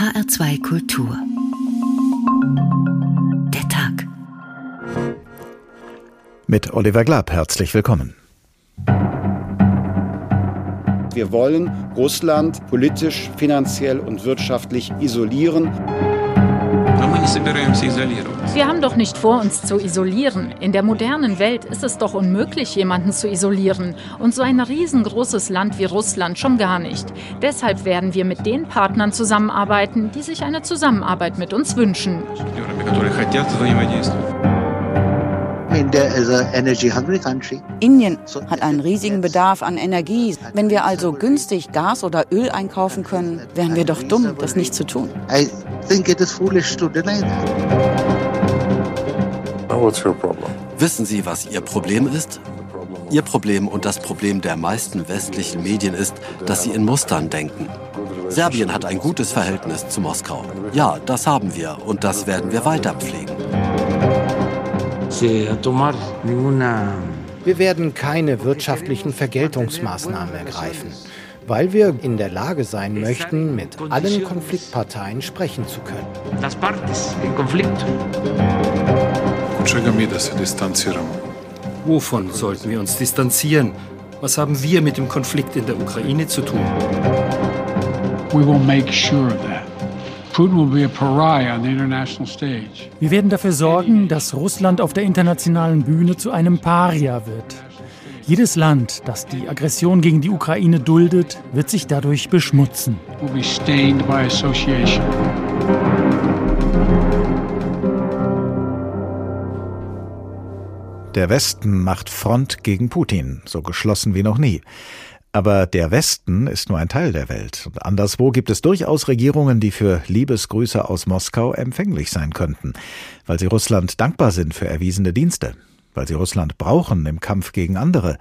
HR2 Kultur. Der Tag. Mit Oliver Glab herzlich willkommen. Wir wollen Russland politisch, finanziell und wirtschaftlich isolieren. Wir haben doch nicht vor, uns zu isolieren. In der modernen Welt ist es doch unmöglich, jemanden zu isolieren. Und so ein riesengroßes Land wie Russland schon gar nicht. Deshalb werden wir mit den Partnern zusammenarbeiten, die sich eine Zusammenarbeit mit uns wünschen. Indien hat einen riesigen Bedarf an Energie. Wenn wir also günstig Gas oder Öl einkaufen können, wären wir doch dumm, das nicht zu tun. Wissen Sie, was Ihr Problem ist? Ihr Problem und das Problem der meisten westlichen Medien ist, dass sie in Mustern denken. Serbien hat ein gutes Verhältnis zu Moskau. Ja, das haben wir und das werden wir weiter pflegen. Wir werden keine wirtschaftlichen Vergeltungsmaßnahmen ergreifen, weil wir in der Lage sein möchten, mit allen Konfliktparteien sprechen zu können. Wovon sollten wir uns distanzieren? Was haben wir mit dem Konflikt in der Ukraine zu tun? We will make sure of that. Wir werden dafür sorgen, dass Russland auf der internationalen Bühne zu einem Paria wird. Jedes Land, das die Aggression gegen die Ukraine duldet, wird sich dadurch beschmutzen. Will be stained by association. Der Westen macht Front gegen Putin, so geschlossen wie noch nie. Aber der Westen ist nur ein Teil der Welt. Und anderswo gibt es durchaus Regierungen, die für Liebesgrüße aus Moskau empfänglich sein könnten, weil sie Russland dankbar sind für erwiesene Dienste, weil sie Russland brauchen im Kampf gegen andere,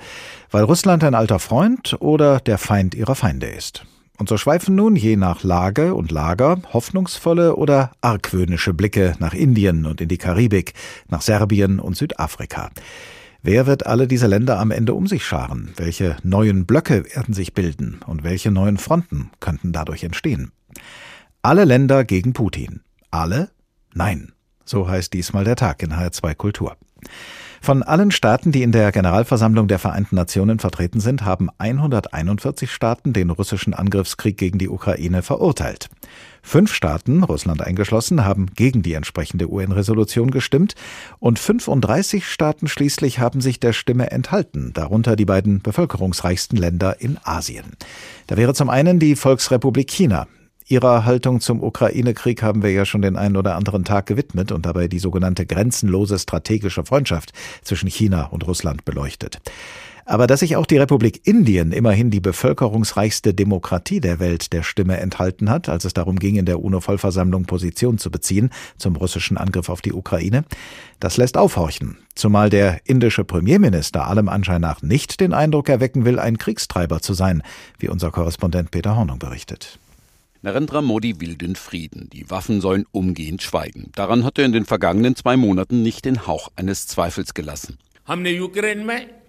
weil Russland ein alter Freund oder der Feind ihrer Feinde ist. Und so schweifen nun je nach Lage und Lager hoffnungsvolle oder argwöhnische Blicke nach Indien und in die Karibik, nach Serbien und Südafrika. Wer wird alle diese Länder am Ende um sich scharen? Welche neuen Blöcke werden sich bilden? Und welche neuen Fronten könnten dadurch entstehen? Alle Länder gegen Putin. Alle? Nein. So heißt diesmal der Tag in HR2 Kultur. Von allen Staaten, die in der Generalversammlung der Vereinten Nationen vertreten sind, haben 141 Staaten den russischen Angriffskrieg gegen die Ukraine verurteilt. Fünf Staaten, Russland eingeschlossen, haben gegen die entsprechende UN-Resolution gestimmt und 35 Staaten schließlich haben sich der Stimme enthalten, darunter die beiden bevölkerungsreichsten Länder in Asien. Da wäre zum einen die Volksrepublik China, Ihrer Haltung zum Ukraine-Krieg haben wir ja schon den einen oder anderen Tag gewidmet und dabei die sogenannte grenzenlose strategische Freundschaft zwischen China und Russland beleuchtet. Aber dass sich auch die Republik Indien, immerhin die bevölkerungsreichste Demokratie der Welt, der Stimme enthalten hat, als es darum ging, in der UNO-Vollversammlung Position zu beziehen zum russischen Angriff auf die Ukraine, das lässt aufhorchen. Zumal der indische Premierminister allem Anschein nach nicht den Eindruck erwecken will, ein Kriegstreiber zu sein, wie unser Korrespondent Peter Hornung berichtet. Narendra Modi will den Frieden. Die Waffen sollen umgehend schweigen. Daran hat er in den vergangenen zwei Monaten nicht den Hauch eines Zweifels gelassen.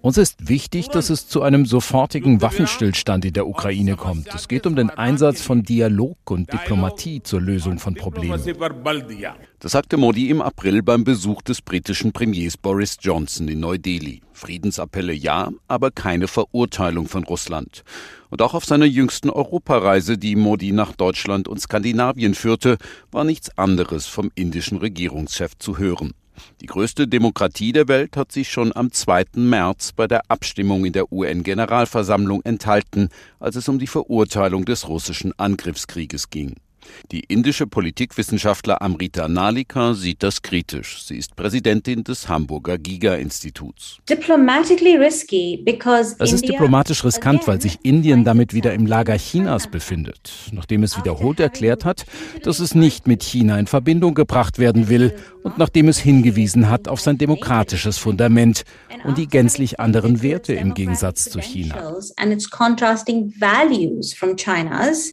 Uns ist wichtig, dass es zu einem sofortigen Waffenstillstand in der Ukraine kommt. Es geht um den Einsatz von Dialog und Diplomatie zur Lösung von Problemen. Das sagte Modi im April beim Besuch des britischen Premiers Boris Johnson in Neu-Delhi. Friedensappelle ja, aber keine Verurteilung von Russland. Und auch auf seiner jüngsten Europareise, die Modi nach Deutschland und Skandinavien führte, war nichts anderes vom indischen Regierungschef zu hören. Die größte Demokratie der Welt hat sich schon am 2. März bei der Abstimmung in der UN-Generalversammlung enthalten, als es um die Verurteilung des russischen Angriffskrieges ging. Die indische Politikwissenschaftler Amrita Nalika sieht das kritisch. Sie ist Präsidentin des Hamburger Giga-Instituts. Es ist diplomatisch riskant, weil sich Indien damit wieder im Lager Chinas befindet, nachdem es wiederholt erklärt hat, dass es nicht mit China in Verbindung gebracht werden will und nachdem es hingewiesen hat auf sein demokratisches Fundament und die gänzlich anderen Werte im Gegensatz zu China.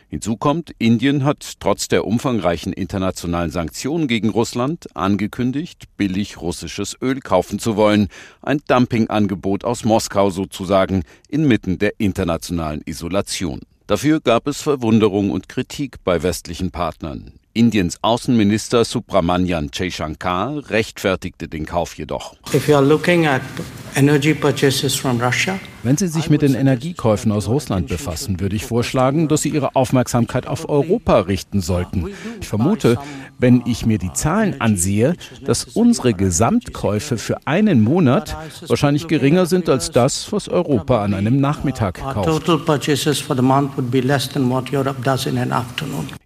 Hinzu kommt, Indien hat trotz der umfangreichen internationalen Sanktionen gegen Russland angekündigt, billig russisches Öl kaufen zu wollen, ein Dumpingangebot aus Moskau sozusagen inmitten der internationalen Isolation. Dafür gab es Verwunderung und Kritik bei westlichen Partnern. Indiens Außenminister Subramanian Jaishankar rechtfertigte den Kauf jedoch. If you are looking at energy purchases from Russia, wenn Sie sich mit den Energiekäufen aus Russland befassen, würde ich vorschlagen, dass Sie Ihre Aufmerksamkeit auf Europa richten sollten. Ich vermute, wenn ich mir die Zahlen ansehe, dass unsere Gesamtkäufe für einen Monat wahrscheinlich geringer sind als das, was Europa an einem Nachmittag kauft.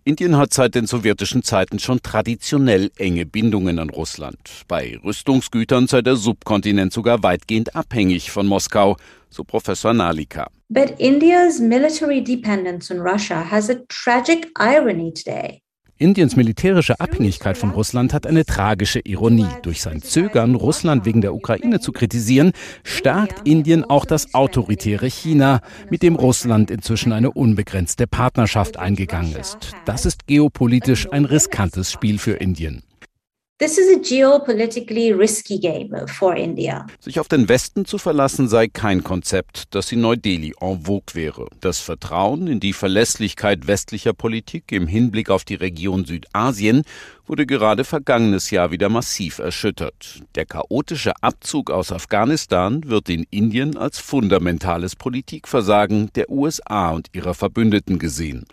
Indien hat seit den sowjetischen Zeiten schon traditionell enge Bindungen an Russland. Bei Rüstungsgütern sei der Subkontinent sogar weitgehend abhängig von Moskau so Professor Nalika. But India's military dependence on Russia has a tragic irony today. Indiens militärische Abhängigkeit von Russland hat eine tragische Ironie. Durch sein Zögern, Russland wegen der Ukraine zu kritisieren, stärkt Indien auch das autoritäre China, mit dem Russland inzwischen eine unbegrenzte Partnerschaft eingegangen ist. Das ist geopolitisch ein riskantes Spiel für Indien. This is a geopolitically risky game for India. Sich auf den Westen zu verlassen sei kein Konzept, das in Neu-Delhi en vogue wäre. Das Vertrauen in die Verlässlichkeit westlicher Politik im Hinblick auf die Region Südasien wurde gerade vergangenes Jahr wieder massiv erschüttert. Der chaotische Abzug aus Afghanistan wird in Indien als fundamentales Politikversagen der USA und ihrer Verbündeten gesehen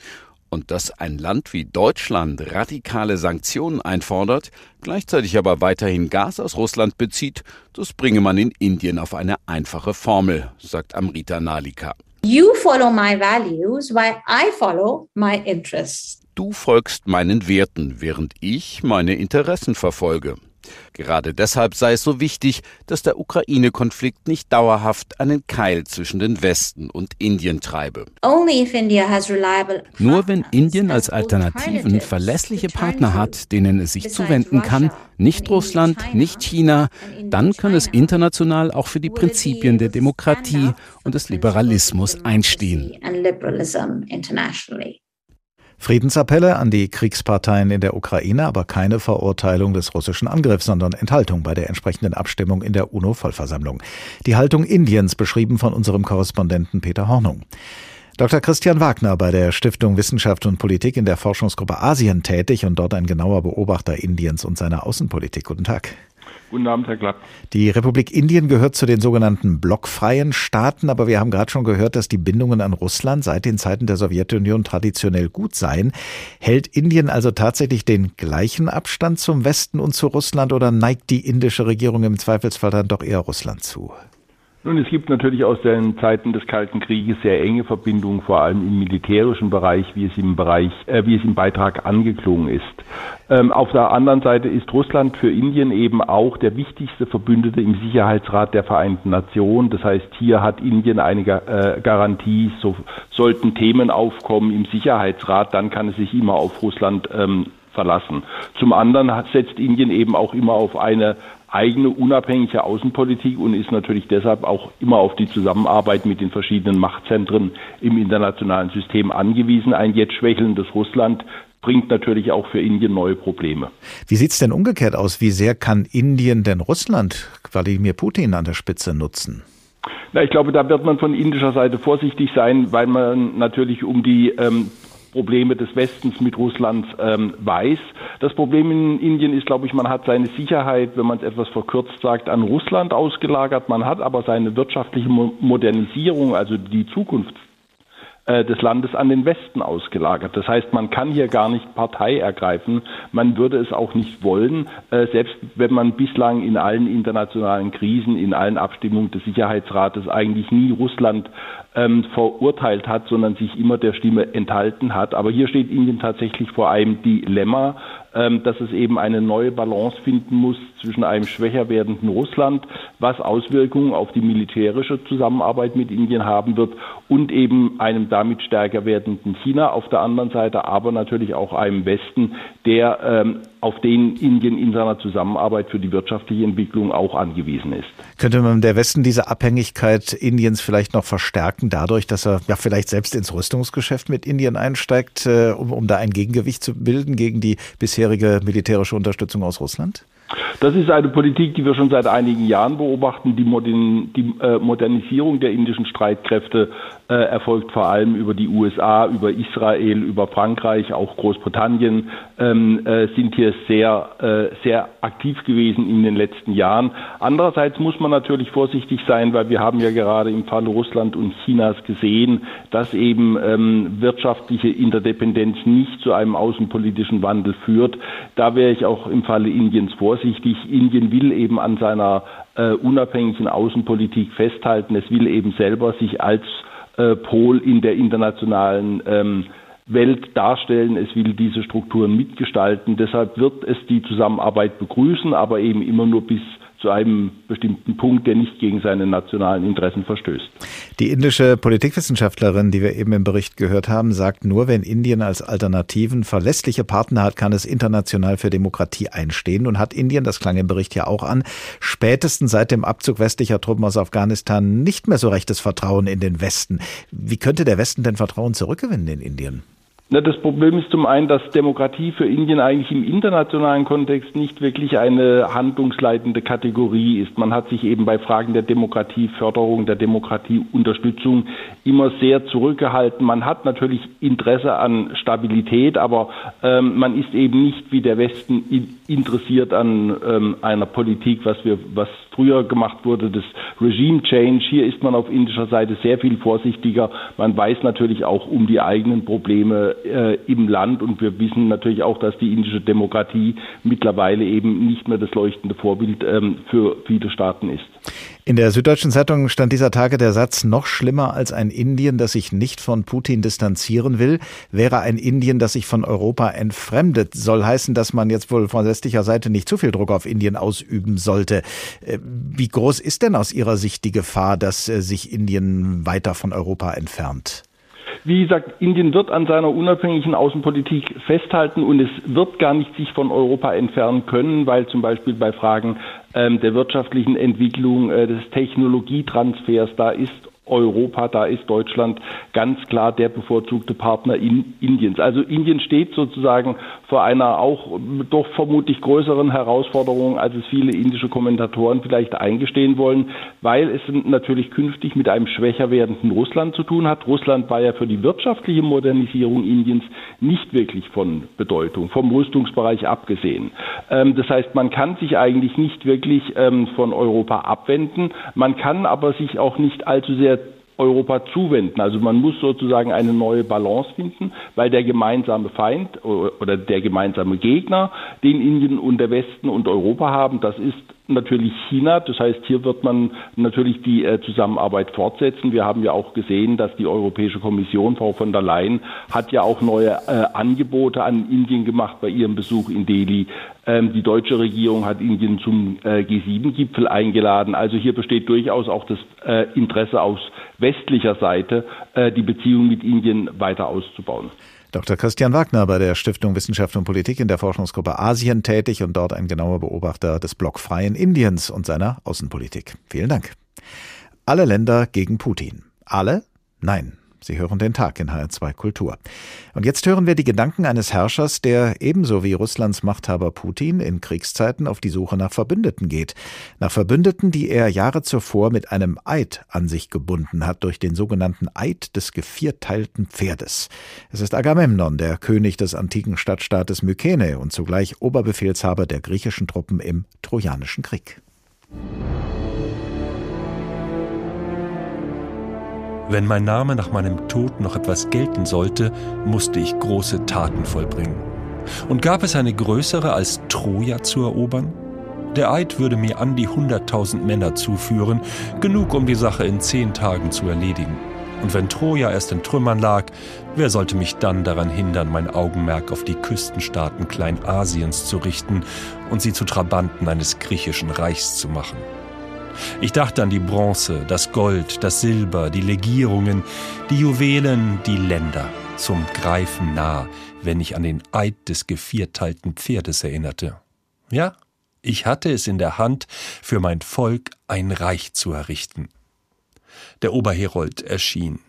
und dass ein Land wie Deutschland radikale Sanktionen einfordert, gleichzeitig aber weiterhin Gas aus Russland bezieht, das bringe man in Indien auf eine einfache Formel, sagt Amrita Nalika. You follow my values while I follow my interests. Du folgst meinen Werten, während ich meine Interessen verfolge. Gerade deshalb sei es so wichtig, dass der Ukraine-Konflikt nicht dauerhaft einen Keil zwischen den Westen und Indien treibe. Nur wenn Indien als Alternativen verlässliche Partner hat, denen es sich zuwenden kann, nicht Russland, nicht China, dann kann es international auch für die Prinzipien der Demokratie und des Liberalismus einstehen. Friedensappelle an die Kriegsparteien in der Ukraine, aber keine Verurteilung des russischen Angriffs, sondern Enthaltung bei der entsprechenden Abstimmung in der UNO-Vollversammlung. Die Haltung Indiens beschrieben von unserem Korrespondenten Peter Hornung. Dr. Christian Wagner bei der Stiftung Wissenschaft und Politik in der Forschungsgruppe Asien tätig und dort ein genauer Beobachter Indiens und seiner Außenpolitik. Guten Tag. Guten Abend, Herr Klapp. Die Republik Indien gehört zu den sogenannten blockfreien Staaten, aber wir haben gerade schon gehört, dass die Bindungen an Russland seit den Zeiten der Sowjetunion traditionell gut seien. Hält Indien also tatsächlich den gleichen Abstand zum Westen und zu Russland oder neigt die indische Regierung im Zweifelsfall dann doch eher Russland zu? Nun, es gibt natürlich aus den Zeiten des Kalten Krieges sehr enge Verbindungen, vor allem im militärischen Bereich, wie es im Bereich, äh, wie es im Beitrag angeklungen ist. Ähm, auf der anderen Seite ist Russland für Indien eben auch der wichtigste Verbündete im Sicherheitsrat der Vereinten Nationen. Das heißt, hier hat Indien eine äh, Garantie, so sollten Themen aufkommen im Sicherheitsrat, dann kann es sich immer auf Russland ähm, verlassen. Zum anderen setzt Indien eben auch immer auf eine eigene unabhängige Außenpolitik und ist natürlich deshalb auch immer auf die Zusammenarbeit mit den verschiedenen Machtzentren im internationalen System angewiesen. Ein jetzt schwächelndes Russland bringt natürlich auch für Indien neue Probleme. Wie sieht es denn umgekehrt aus? Wie sehr kann Indien denn Russland, Wladimir Putin an der Spitze nutzen? Na, ich glaube, da wird man von indischer Seite vorsichtig sein, weil man natürlich um die ähm, Probleme des Westens mit Russland ähm, weiß. Das Problem in Indien ist, glaube ich, man hat seine Sicherheit, wenn man es etwas verkürzt sagt, an Russland ausgelagert. Man hat aber seine wirtschaftliche Modernisierung, also die Zukunft des Landes an den Westen ausgelagert. Das heißt, man kann hier gar nicht Partei ergreifen. Man würde es auch nicht wollen, äh, selbst wenn man bislang in allen internationalen Krisen, in allen Abstimmungen des Sicherheitsrates eigentlich nie Russland ähm, verurteilt hat, sondern sich immer der Stimme enthalten hat. Aber hier steht Indien tatsächlich vor einem Dilemma, dass es eben eine neue Balance finden muss zwischen einem schwächer werdenden Russland, was Auswirkungen auf die militärische Zusammenarbeit mit Indien haben wird und eben einem damit stärker werdenden China auf der anderen Seite, aber natürlich auch einem Westen, der ähm, auf den Indien in seiner Zusammenarbeit für die wirtschaftliche Entwicklung auch angewiesen ist. Könnte man der Westen diese Abhängigkeit Indiens vielleicht noch verstärken, dadurch, dass er ja vielleicht selbst ins Rüstungsgeschäft mit Indien einsteigt, äh, um, um da ein Gegengewicht zu bilden gegen die bisherige militärische Unterstützung aus Russland? Das ist eine Politik, die wir schon seit einigen Jahren beobachten. Die, Modern, die äh, Modernisierung der indischen Streitkräfte äh, erfolgt vor allem über die USA, über Israel, über Frankreich, auch Großbritannien ähm, äh, sind hier sehr, äh, sehr aktiv gewesen in den letzten Jahren. Andererseits muss man natürlich vorsichtig sein, weil wir haben ja gerade im Falle Russland und Chinas gesehen, dass eben ähm, wirtschaftliche Interdependenz nicht zu einem außenpolitischen Wandel führt. Da wäre ich auch im Falle Indiens vorsichtig. Indien will eben an seiner äh, unabhängigen Außenpolitik festhalten. Es will eben selber sich als äh, Pol in der internationalen ähm, Welt darstellen. Es will diese Strukturen mitgestalten. Deshalb wird es die Zusammenarbeit begrüßen, aber eben immer nur bis zu einem bestimmten Punkt, der nicht gegen seine nationalen Interessen verstößt. Die indische Politikwissenschaftlerin, die wir eben im Bericht gehört haben, sagt, nur wenn Indien als Alternativen verlässliche Partner hat, kann es international für Demokratie einstehen und hat Indien, das klang im Bericht ja auch an, spätestens seit dem Abzug westlicher Truppen aus Afghanistan nicht mehr so rechtes Vertrauen in den Westen. Wie könnte der Westen denn Vertrauen zurückgewinnen in Indien? Na, das Problem ist zum einen, dass Demokratie für Indien eigentlich im internationalen Kontext nicht wirklich eine handlungsleitende Kategorie ist. Man hat sich eben bei Fragen der Demokratieförderung, der Demokratieunterstützung immer sehr zurückgehalten. Man hat natürlich Interesse an Stabilität, aber ähm, man ist eben nicht wie der Westen interessiert an ähm, einer Politik, was wir, was früher gemacht wurde, das Regime Change. Hier ist man auf indischer Seite sehr viel vorsichtiger. Man weiß natürlich auch um die eigenen Probleme äh, im Land und wir wissen natürlich auch, dass die indische Demokratie mittlerweile eben nicht mehr das leuchtende Vorbild ähm, für viele Staaten ist. In der Süddeutschen Zeitung stand dieser Tage der Satz, noch schlimmer als ein Indien, das sich nicht von Putin distanzieren will, wäre ein Indien, das sich von Europa entfremdet. Soll heißen, dass man jetzt wohl von westlicher Seite nicht zu viel Druck auf Indien ausüben sollte. Äh, wie groß ist denn aus Ihrer Sicht die Gefahr, dass äh, sich Indien weiter von Europa entfernt? Wie gesagt, Indien wird an seiner unabhängigen Außenpolitik festhalten und es wird gar nicht sich von Europa entfernen können, weil zum Beispiel bei Fragen ähm, der wirtschaftlichen Entwicklung, äh, des Technologietransfers, da ist Europa, da ist Deutschland ganz klar der bevorzugte Partner in Indiens. Also Indien steht sozusagen vor einer auch doch vermutlich größeren Herausforderung, als es viele indische Kommentatoren vielleicht eingestehen wollen, weil es natürlich künftig mit einem schwächer werdenden Russland zu tun hat. Russland war ja für die wirtschaftliche Modernisierung Indiens nicht wirklich von Bedeutung, vom Rüstungsbereich abgesehen. Ähm, das heißt, man kann sich eigentlich nicht wirklich ähm, von Europa abwenden. Man kann aber sich auch nicht allzu sehr Europa zuwenden. Also man muss sozusagen eine neue Balance finden, weil der gemeinsame Feind oder der gemeinsame Gegner, den Indien und der Westen und Europa haben, das ist natürlich China. Das heißt, hier wird man natürlich die äh, Zusammenarbeit fortsetzen. Wir haben ja auch gesehen, dass die Europäische Kommission, Frau von der Leyen, hat ja auch neue äh, Angebote an Indien gemacht bei ihrem Besuch in Delhi. Ähm, die deutsche Regierung hat Indien zum äh, G7-Gipfel eingeladen. Also hier besteht durchaus auch das Interesse aus westlicher Seite, die Beziehung mit Indien weiter auszubauen. Dr. Christian Wagner bei der Stiftung Wissenschaft und Politik in der Forschungsgruppe Asien tätig und dort ein genauer Beobachter des blockfreien Indiens und seiner Außenpolitik. Vielen Dank. Alle Länder gegen Putin. Alle? Nein. Sie hören den Tag in HR2 Kultur. Und jetzt hören wir die Gedanken eines Herrschers, der ebenso wie Russlands Machthaber Putin in Kriegszeiten auf die Suche nach Verbündeten geht. Nach Verbündeten, die er Jahre zuvor mit einem Eid an sich gebunden hat, durch den sogenannten Eid des gevierteilten Pferdes. Es ist Agamemnon, der König des antiken Stadtstaates Mykene und zugleich Oberbefehlshaber der griechischen Truppen im Trojanischen Krieg. Wenn mein Name nach meinem Tod noch etwas gelten sollte, musste ich große Taten vollbringen. Und gab es eine größere als Troja zu erobern? Der Eid würde mir an die hunderttausend Männer zuführen, genug um die Sache in zehn Tagen zu erledigen. Und wenn Troja erst in Trümmern lag, wer sollte mich dann daran hindern, mein Augenmerk auf die Küstenstaaten Kleinasiens zu richten und sie zu Trabanten eines griechischen Reichs zu machen? Ich dachte an die Bronze, das Gold, das Silber, die Legierungen, die Juwelen, die Länder, zum Greifen nah, wenn ich an den Eid des gevierteilten Pferdes erinnerte. Ja, ich hatte es in der Hand, für mein Volk ein Reich zu errichten. Der Oberherold erschien.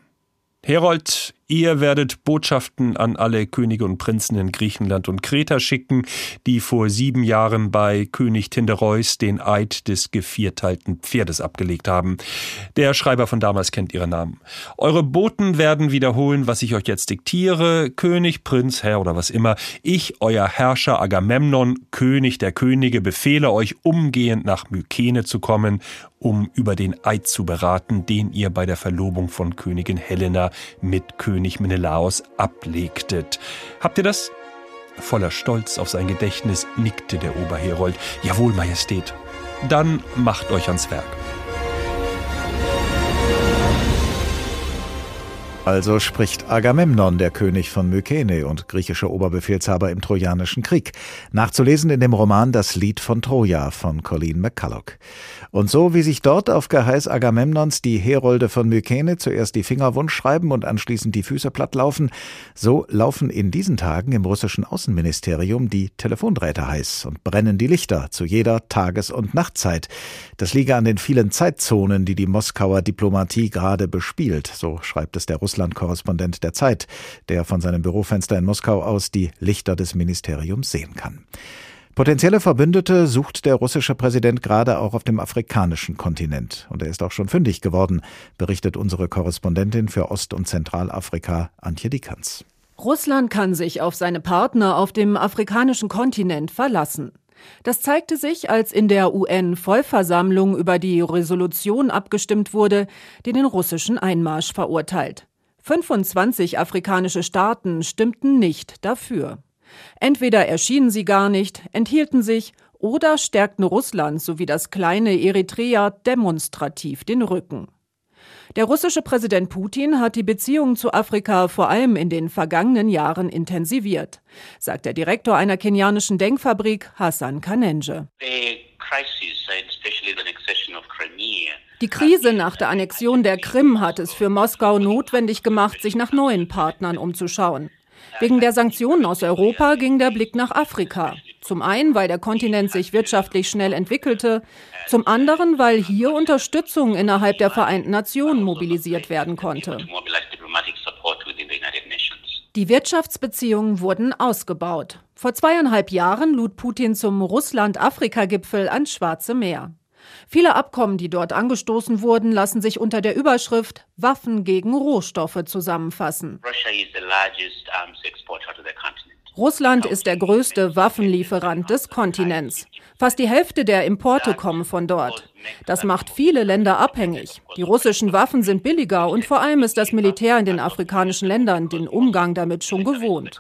Herold, Ihr werdet Botschaften an alle Könige und Prinzen in Griechenland und Kreta schicken, die vor sieben Jahren bei König Tindereus den Eid des gevierteilten Pferdes abgelegt haben. Der Schreiber von damals kennt ihre Namen. Eure Boten werden wiederholen, was ich euch jetzt diktiere. König, Prinz, Herr oder was immer. Ich, euer Herrscher Agamemnon, König der Könige, befehle euch umgehend nach Mykene zu kommen um über den Eid zu beraten, den ihr bei der Verlobung von Königin Helena mit König Menelaos ablegtet. Habt ihr das? Voller Stolz auf sein Gedächtnis nickte der Oberherold. Jawohl, Majestät. Dann macht euch ans Werk. Also spricht Agamemnon, der König von Mykene und griechischer Oberbefehlshaber im Trojanischen Krieg. Nachzulesen in dem Roman Das Lied von Troja von Colleen McCulloch. Und so wie sich dort auf Geheiß Agamemnons die Herolde von Mykene zuerst die Finger wund schreiben und anschließend die Füße platt laufen, so laufen in diesen Tagen im russischen Außenministerium die Telefondrähte heiß und brennen die Lichter zu jeder Tages- und Nachtzeit. Das liege an den vielen Zeitzonen, die die Moskauer Diplomatie gerade bespielt, so schreibt es der Russland-Korrespondent der Zeit, der von seinem Bürofenster in Moskau aus die Lichter des Ministeriums sehen kann. Potenzielle Verbündete sucht der russische Präsident gerade auch auf dem afrikanischen Kontinent. Und er ist auch schon fündig geworden, berichtet unsere Korrespondentin für Ost- und Zentralafrika, Antje Dickerns. Russland kann sich auf seine Partner auf dem afrikanischen Kontinent verlassen. Das zeigte sich, als in der UN-Vollversammlung über die Resolution abgestimmt wurde, die den russischen Einmarsch verurteilt. 25 afrikanische Staaten stimmten nicht dafür. Entweder erschienen sie gar nicht, enthielten sich oder stärkten Russland sowie das kleine Eritrea demonstrativ den Rücken. Der russische Präsident Putin hat die Beziehungen zu Afrika vor allem in den vergangenen Jahren intensiviert, sagt der Direktor einer kenianischen Denkfabrik Hassan Kanenge. Die Krise nach der Annexion der Krim hat es für Moskau notwendig gemacht, sich nach neuen Partnern umzuschauen. Wegen der Sanktionen aus Europa ging der Blick nach Afrika. Zum einen, weil der Kontinent sich wirtschaftlich schnell entwickelte, zum anderen, weil hier Unterstützung innerhalb der Vereinten Nationen mobilisiert werden konnte. Die Wirtschaftsbeziehungen wurden ausgebaut. Vor zweieinhalb Jahren lud Putin zum Russland-Afrika-Gipfel ans Schwarze Meer. Viele Abkommen, die dort angestoßen wurden, lassen sich unter der Überschrift Waffen gegen Rohstoffe zusammenfassen. Russland ist der größte Waffenlieferant des Kontinents. Fast die Hälfte der Importe kommen von dort. Das macht viele Länder abhängig. Die russischen Waffen sind billiger und vor allem ist das Militär in den afrikanischen Ländern den Umgang damit schon gewohnt.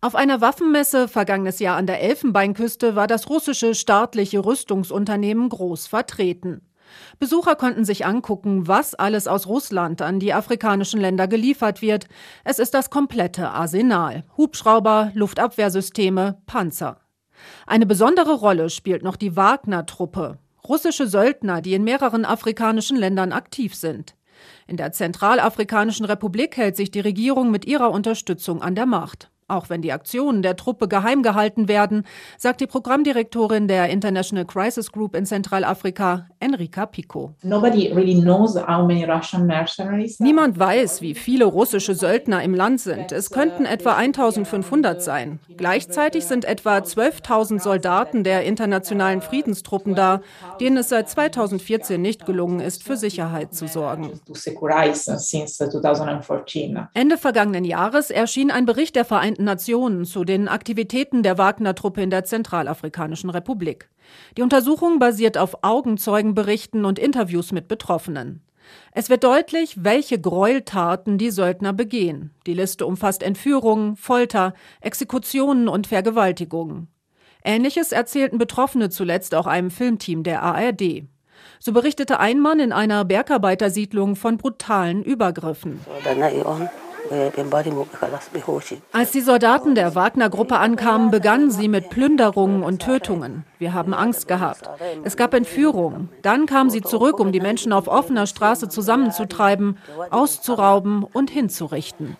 Auf einer Waffenmesse vergangenes Jahr an der Elfenbeinküste war das russische staatliche Rüstungsunternehmen groß vertreten. Besucher konnten sich angucken, was alles aus Russland an die afrikanischen Länder geliefert wird. Es ist das komplette Arsenal. Hubschrauber, Luftabwehrsysteme, Panzer. Eine besondere Rolle spielt noch die Wagner-Truppe. Russische Söldner, die in mehreren afrikanischen Ländern aktiv sind. In der Zentralafrikanischen Republik hält sich die Regierung mit ihrer Unterstützung an der Macht. Auch wenn die Aktionen der Truppe geheim gehalten werden, sagt die Programmdirektorin der International Crisis Group in Zentralafrika, Enrika Pico. Niemand weiß, wie viele russische Söldner im Land sind. Es könnten etwa 1500 sein. Gleichzeitig sind etwa 12.000 Soldaten der internationalen Friedenstruppen da, denen es seit 2014 nicht gelungen ist, für Sicherheit zu sorgen. Ende vergangenen Jahres erschien ein Bericht der Vereinten Vereinten Nationen zu den Aktivitäten der Wagner-Truppe in der Zentralafrikanischen Republik. Die Untersuchung basiert auf Augenzeugenberichten und Interviews mit Betroffenen. Es wird deutlich, welche Gräueltaten die Söldner begehen. Die Liste umfasst Entführungen, Folter, Exekutionen und Vergewaltigungen. Ähnliches erzählten Betroffene zuletzt auch einem Filmteam der ARD. So berichtete ein Mann in einer Bergarbeitersiedlung von brutalen Übergriffen. Als die Soldaten der Wagner-Gruppe ankamen, begannen sie mit Plünderungen und Tötungen. Wir haben Angst gehabt. Es gab Entführungen. Dann kamen sie zurück, um die Menschen auf offener Straße zusammenzutreiben, auszurauben und hinzurichten.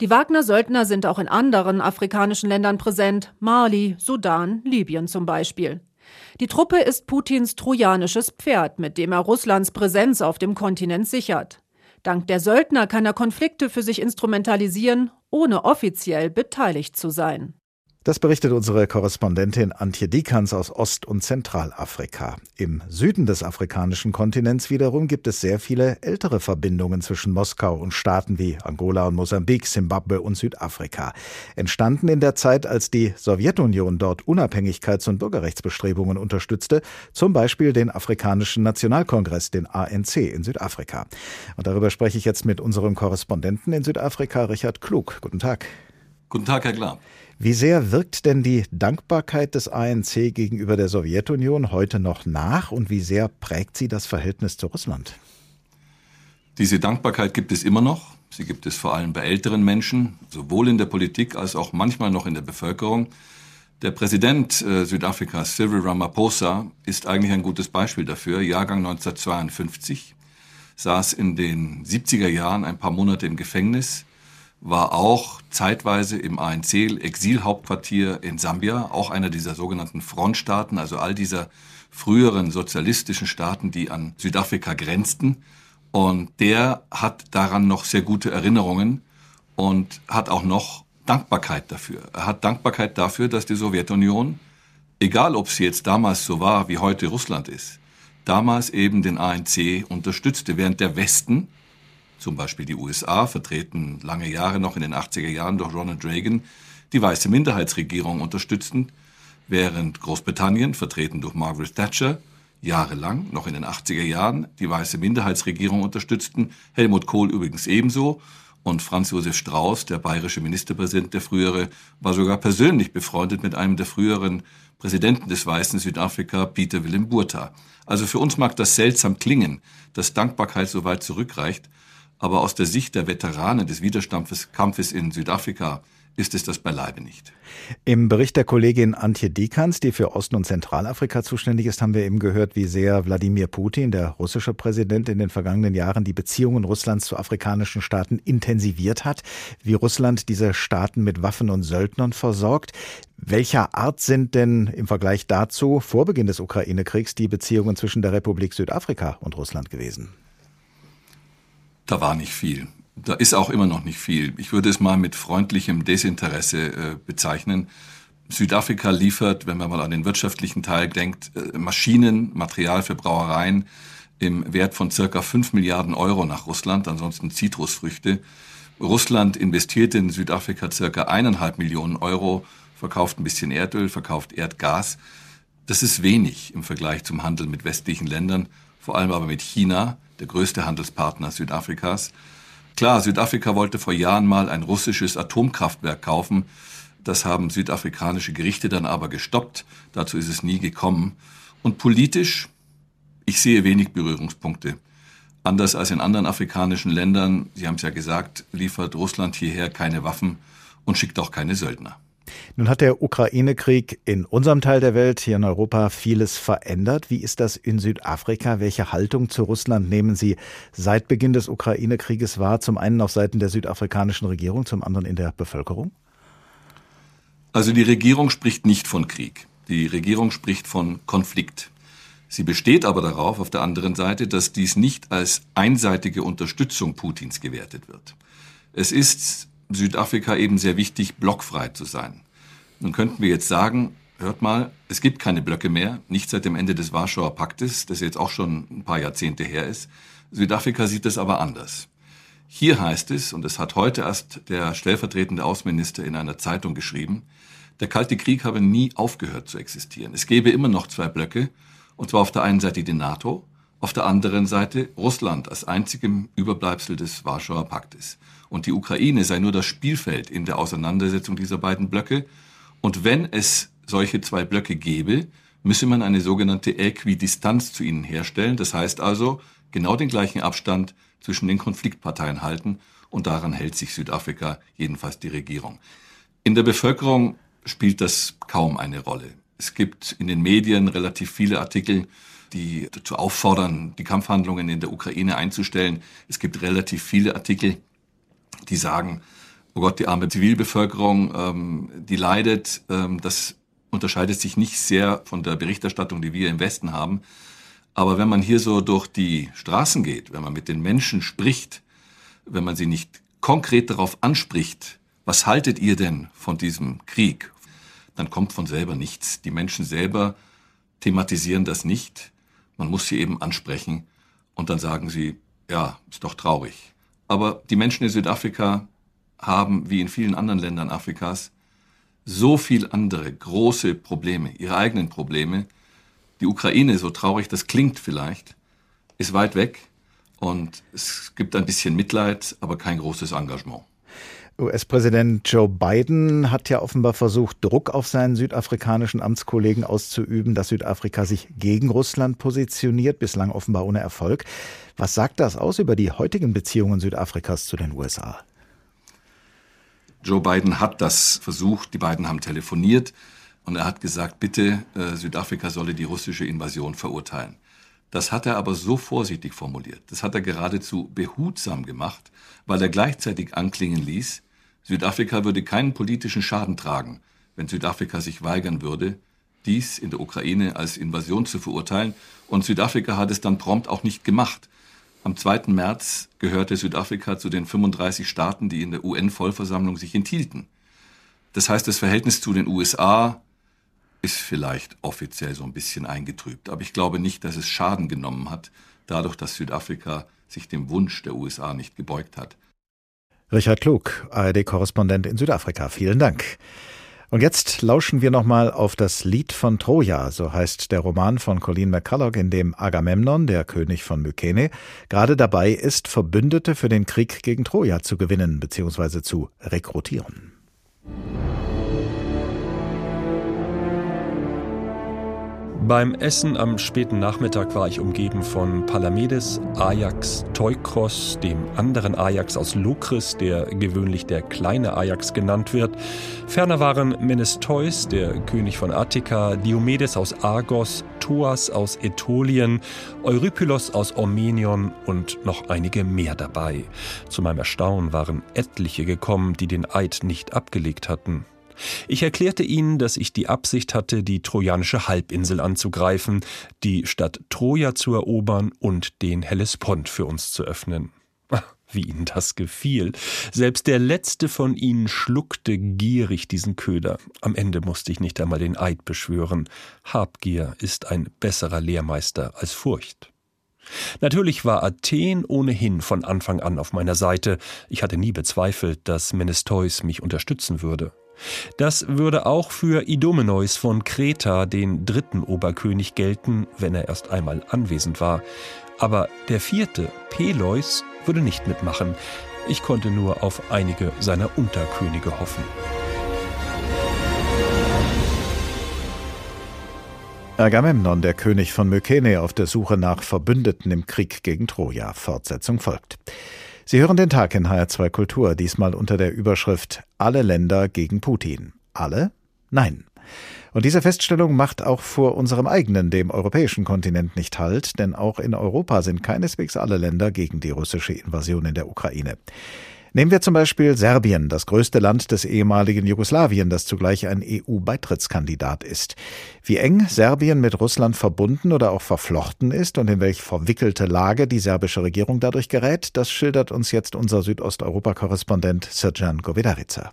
Die Wagner-Söldner sind auch in anderen afrikanischen Ländern präsent, Mali, Sudan, Libyen zum Beispiel. Die Truppe ist Putins trojanisches Pferd, mit dem er Russlands Präsenz auf dem Kontinent sichert. Dank der Söldner kann er Konflikte für sich instrumentalisieren, ohne offiziell beteiligt zu sein. Das berichtet unsere Korrespondentin Antje Dikans aus Ost- und Zentralafrika. Im Süden des afrikanischen Kontinents wiederum gibt es sehr viele ältere Verbindungen zwischen Moskau und Staaten wie Angola und Mosambik, Simbabwe und Südafrika. Entstanden in der Zeit, als die Sowjetunion dort Unabhängigkeits- und Bürgerrechtsbestrebungen unterstützte, zum Beispiel den Afrikanischen Nationalkongress, den ANC in Südafrika. Und darüber spreche ich jetzt mit unserem Korrespondenten in Südafrika, Richard Klug. Guten Tag. Guten Tag, Herr Klar. Wie sehr wirkt denn die Dankbarkeit des ANC gegenüber der Sowjetunion heute noch nach und wie sehr prägt sie das Verhältnis zu Russland? Diese Dankbarkeit gibt es immer noch. Sie gibt es vor allem bei älteren Menschen, sowohl in der Politik als auch manchmal noch in der Bevölkerung. Der Präsident äh, Südafrikas, Cyril Ramaphosa, ist eigentlich ein gutes Beispiel dafür. Jahrgang 1952, saß in den 70er Jahren ein paar Monate im Gefängnis, war auch zeitweise im ANC-Exilhauptquartier in Sambia, auch einer dieser sogenannten Frontstaaten, also all dieser früheren sozialistischen Staaten, die an Südafrika grenzten. Und der hat daran noch sehr gute Erinnerungen und hat auch noch Dankbarkeit dafür. Er hat Dankbarkeit dafür, dass die Sowjetunion, egal ob sie jetzt damals so war, wie heute Russland ist, damals eben den ANC unterstützte, während der Westen zum Beispiel die USA, vertreten lange Jahre noch in den 80er Jahren durch Ronald Reagan, die weiße Minderheitsregierung unterstützten, während Großbritannien, vertreten durch Margaret Thatcher, jahrelang, noch in den 80er Jahren, die weiße Minderheitsregierung unterstützten, Helmut Kohl übrigens ebenso, und Franz Josef Strauß, der bayerische Ministerpräsident, der frühere, war sogar persönlich befreundet mit einem der früheren Präsidenten des Weißen Südafrika, Peter Willem Burta. Also für uns mag das seltsam klingen, dass Dankbarkeit so weit zurückreicht, aber aus der Sicht der Veteranen des Widerstandskampfes in Südafrika ist es das beileibe nicht. Im Bericht der Kollegin Antje Dikans, die für Osten- und Zentralafrika zuständig ist, haben wir eben gehört, wie sehr Wladimir Putin, der russische Präsident, in den vergangenen Jahren die Beziehungen Russlands zu afrikanischen Staaten intensiviert hat, wie Russland diese Staaten mit Waffen und Söldnern versorgt. Welcher Art sind denn im Vergleich dazu vor Beginn des Ukraine-Kriegs die Beziehungen zwischen der Republik Südafrika und Russland gewesen? Da war nicht viel. Da ist auch immer noch nicht viel. Ich würde es mal mit freundlichem Desinteresse äh, bezeichnen. Südafrika liefert, wenn man mal an den wirtschaftlichen Teil denkt, äh, Maschinen, Material für Brauereien im Wert von circa 5 Milliarden Euro nach Russland, ansonsten Zitrusfrüchte. Russland investiert in Südafrika circa eineinhalb Millionen Euro, verkauft ein bisschen Erdöl, verkauft Erdgas. Das ist wenig im Vergleich zum Handel mit westlichen Ländern, vor allem aber mit China, der größte Handelspartner Südafrikas. Klar, Südafrika wollte vor Jahren mal ein russisches Atomkraftwerk kaufen. Das haben südafrikanische Gerichte dann aber gestoppt. Dazu ist es nie gekommen. Und politisch, ich sehe wenig Berührungspunkte. Anders als in anderen afrikanischen Ländern, Sie haben es ja gesagt, liefert Russland hierher keine Waffen und schickt auch keine Söldner. Nun hat der Ukraine-Krieg in unserem Teil der Welt, hier in Europa, vieles verändert. Wie ist das in Südafrika? Welche Haltung zu Russland nehmen Sie seit Beginn des Ukraine-Krieges wahr? Zum einen auf Seiten der südafrikanischen Regierung, zum anderen in der Bevölkerung? Also die Regierung spricht nicht von Krieg. Die Regierung spricht von Konflikt. Sie besteht aber darauf, auf der anderen Seite, dass dies nicht als einseitige Unterstützung Putins gewertet wird. Es ist Südafrika eben sehr wichtig, blockfrei zu sein. Nun könnten wir jetzt sagen, hört mal, es gibt keine Blöcke mehr, nicht seit dem Ende des Warschauer Paktes, das jetzt auch schon ein paar Jahrzehnte her ist. Südafrika sieht es aber anders. Hier heißt es, und es hat heute erst der stellvertretende Außenminister in einer Zeitung geschrieben, der Kalte Krieg habe nie aufgehört zu existieren. Es gäbe immer noch zwei Blöcke, und zwar auf der einen Seite die NATO, auf der anderen Seite Russland als einzigem Überbleibsel des Warschauer Paktes und die Ukraine sei nur das Spielfeld in der Auseinandersetzung dieser beiden Blöcke. Und wenn es solche zwei Blöcke gäbe, müsse man eine sogenannte Äquidistanz zu ihnen herstellen. Das heißt also, genau den gleichen Abstand zwischen den Konfliktparteien halten. Und daran hält sich Südafrika, jedenfalls die Regierung. In der Bevölkerung spielt das kaum eine Rolle. Es gibt in den Medien relativ viele Artikel, die dazu auffordern, die Kampfhandlungen in der Ukraine einzustellen. Es gibt relativ viele Artikel, die sagen, oh Gott, die arme Zivilbevölkerung, ähm, die leidet, ähm, das unterscheidet sich nicht sehr von der Berichterstattung, die wir im Westen haben. Aber wenn man hier so durch die Straßen geht, wenn man mit den Menschen spricht, wenn man sie nicht konkret darauf anspricht, was haltet ihr denn von diesem Krieg, dann kommt von selber nichts. Die Menschen selber thematisieren das nicht. Man muss sie eben ansprechen und dann sagen sie, ja, ist doch traurig. Aber die Menschen in Südafrika haben, wie in vielen anderen Ländern Afrikas, so viel andere große Probleme, ihre eigenen Probleme. Die Ukraine, so traurig das klingt vielleicht, ist weit weg und es gibt ein bisschen Mitleid, aber kein großes Engagement. US-Präsident Joe Biden hat ja offenbar versucht, Druck auf seinen südafrikanischen Amtskollegen auszuüben, dass Südafrika sich gegen Russland positioniert, bislang offenbar ohne Erfolg. Was sagt das aus über die heutigen Beziehungen Südafrikas zu den USA? Joe Biden hat das versucht, die beiden haben telefoniert und er hat gesagt, bitte, äh, Südafrika solle die russische Invasion verurteilen. Das hat er aber so vorsichtig formuliert, das hat er geradezu behutsam gemacht, weil er gleichzeitig anklingen ließ, Südafrika würde keinen politischen Schaden tragen, wenn Südafrika sich weigern würde, dies in der Ukraine als Invasion zu verurteilen. Und Südafrika hat es dann prompt auch nicht gemacht. Am 2. März gehörte Südafrika zu den 35 Staaten, die in der UN-Vollversammlung sich enthielten. Das heißt, das Verhältnis zu den USA ist vielleicht offiziell so ein bisschen eingetrübt. Aber ich glaube nicht, dass es Schaden genommen hat, dadurch, dass Südafrika sich dem Wunsch der USA nicht gebeugt hat. Richard Klug, ARD-Korrespondent in Südafrika. Vielen Dank. Und jetzt lauschen wir nochmal auf das Lied von Troja, so heißt der Roman von Colleen McCulloch, in dem Agamemnon, der König von Mykene, gerade dabei ist, Verbündete für den Krieg gegen Troja zu gewinnen bzw. zu rekrutieren. Beim Essen am späten Nachmittag war ich umgeben von Palamedes, Ajax, Teukros, dem anderen Ajax aus Lukris, der gewöhnlich der kleine Ajax genannt wird. Ferner waren Menestheus, der König von Attika, Diomedes aus Argos, Thoas aus Ätolien, Eurypylos aus Ormenion und noch einige mehr dabei. Zu meinem Erstaunen waren etliche gekommen, die den Eid nicht abgelegt hatten. Ich erklärte ihnen, dass ich die Absicht hatte, die trojanische Halbinsel anzugreifen, die Stadt Troja zu erobern und den Hellespont für uns zu öffnen. Wie ihnen das gefiel. Selbst der letzte von ihnen schluckte gierig diesen Köder. Am Ende musste ich nicht einmal den Eid beschwören. Habgier ist ein besserer Lehrmeister als Furcht. Natürlich war Athen ohnehin von Anfang an auf meiner Seite. Ich hatte nie bezweifelt, dass Menestheus mich unterstützen würde. Das würde auch für Idomeneus von Kreta, den dritten Oberkönig, gelten, wenn er erst einmal anwesend war. Aber der vierte, Peleus, würde nicht mitmachen. Ich konnte nur auf einige seiner Unterkönige hoffen. Agamemnon, der König von Mykene, auf der Suche nach Verbündeten im Krieg gegen Troja. Fortsetzung folgt. Sie hören den Tag in HR2 Kultur, diesmal unter der Überschrift Alle Länder gegen Putin. Alle? Nein. Und diese Feststellung macht auch vor unserem eigenen, dem europäischen Kontinent nicht Halt, denn auch in Europa sind keineswegs alle Länder gegen die russische Invasion in der Ukraine. Nehmen wir zum Beispiel Serbien, das größte Land des ehemaligen Jugoslawien, das zugleich ein EU-Beitrittskandidat ist. Wie eng Serbien mit Russland verbunden oder auch verflochten ist und in welch verwickelte Lage die serbische Regierung dadurch gerät, das schildert uns jetzt unser Südosteuropa-Korrespondent Sirjan Govedarica.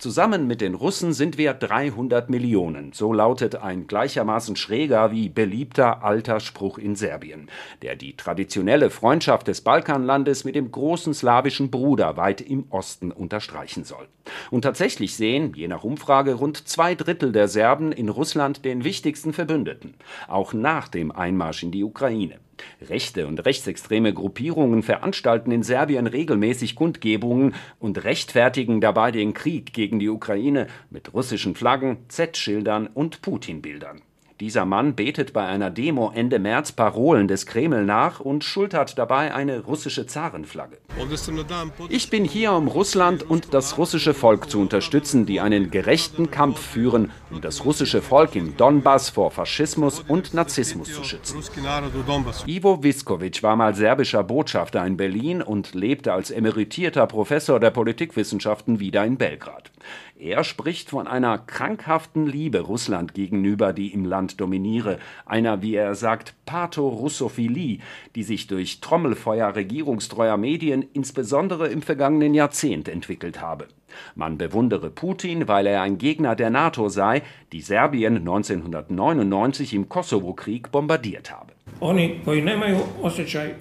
Zusammen mit den Russen sind wir 300 Millionen. So lautet ein gleichermaßen schräger wie beliebter alter Spruch in Serbien, der die traditionelle Freundschaft des Balkanlandes mit dem großen slawischen Bruder weit im Osten unterstreichen soll. Und tatsächlich sehen, je nach Umfrage, rund zwei Drittel der Serben in Russland den wichtigsten Verbündeten, auch nach dem Einmarsch in die Ukraine. Rechte und rechtsextreme Gruppierungen veranstalten in Serbien regelmäßig Kundgebungen und rechtfertigen dabei den Krieg gegen die Ukraine mit russischen Flaggen, Z-Schildern und Putin-Bildern. Dieser Mann betet bei einer Demo Ende März Parolen des Kreml nach und schultert dabei eine russische Zarenflagge. Ich bin hier, um Russland und das russische Volk zu unterstützen, die einen gerechten Kampf führen, um das russische Volk im Donbass vor Faschismus und Narzissmus zu schützen. Ivo Viskovic war mal serbischer Botschafter in Berlin und lebte als emeritierter Professor der Politikwissenschaften wieder in Belgrad. Er spricht von einer krankhaften Liebe Russland gegenüber, die im Land dominiere, einer, wie er sagt, Patho-Russophilie, die sich durch Trommelfeuer regierungstreuer Medien insbesondere im vergangenen Jahrzehnt entwickelt habe. Man bewundere Putin, weil er ein Gegner der NATO sei, die Serbien 1999 im Kosovo-Krieg bombardiert habe.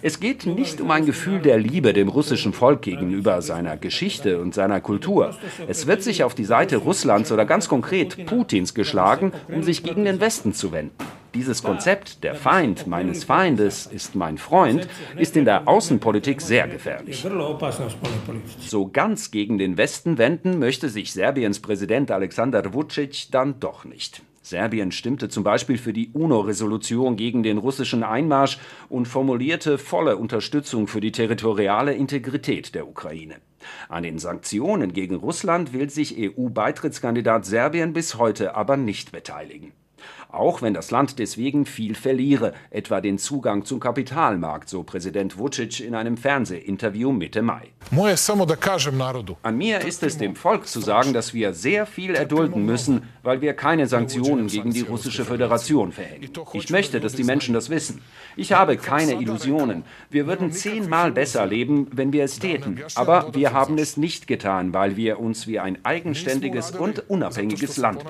Es geht nicht um ein Gefühl der Liebe dem russischen Volk gegenüber, seiner Geschichte und seiner Kultur. Es wird sich auf die Seite Russlands oder ganz konkret Putins geschlagen, um sich gegen den Westen zu wenden. Dieses Konzept, der Feind meines Feindes ist mein Freund, ist in der Außenpolitik sehr gefährlich. So ganz gegen den Westen wenden möchte sich Serbiens Präsident Alexander Vucic dann doch nicht. Serbien stimmte zum Beispiel für die UNO-Resolution gegen den russischen Einmarsch und formulierte volle Unterstützung für die territoriale Integrität der Ukraine. An den Sanktionen gegen Russland will sich EU-Beitrittskandidat Serbien bis heute aber nicht beteiligen auch wenn das Land deswegen viel verliere, etwa den Zugang zum Kapitalmarkt, so Präsident Vucic in einem Fernsehinterview Mitte Mai. An mir ist es dem Volk zu sagen, dass wir sehr viel erdulden müssen, weil wir keine Sanktionen gegen die russische Föderation verhängen. Ich möchte, dass die Menschen das wissen. Ich habe keine Illusionen. Wir würden zehnmal besser leben, wenn wir es täten. Aber wir haben es nicht getan, weil wir uns wie ein eigenständiges und unabhängiges Land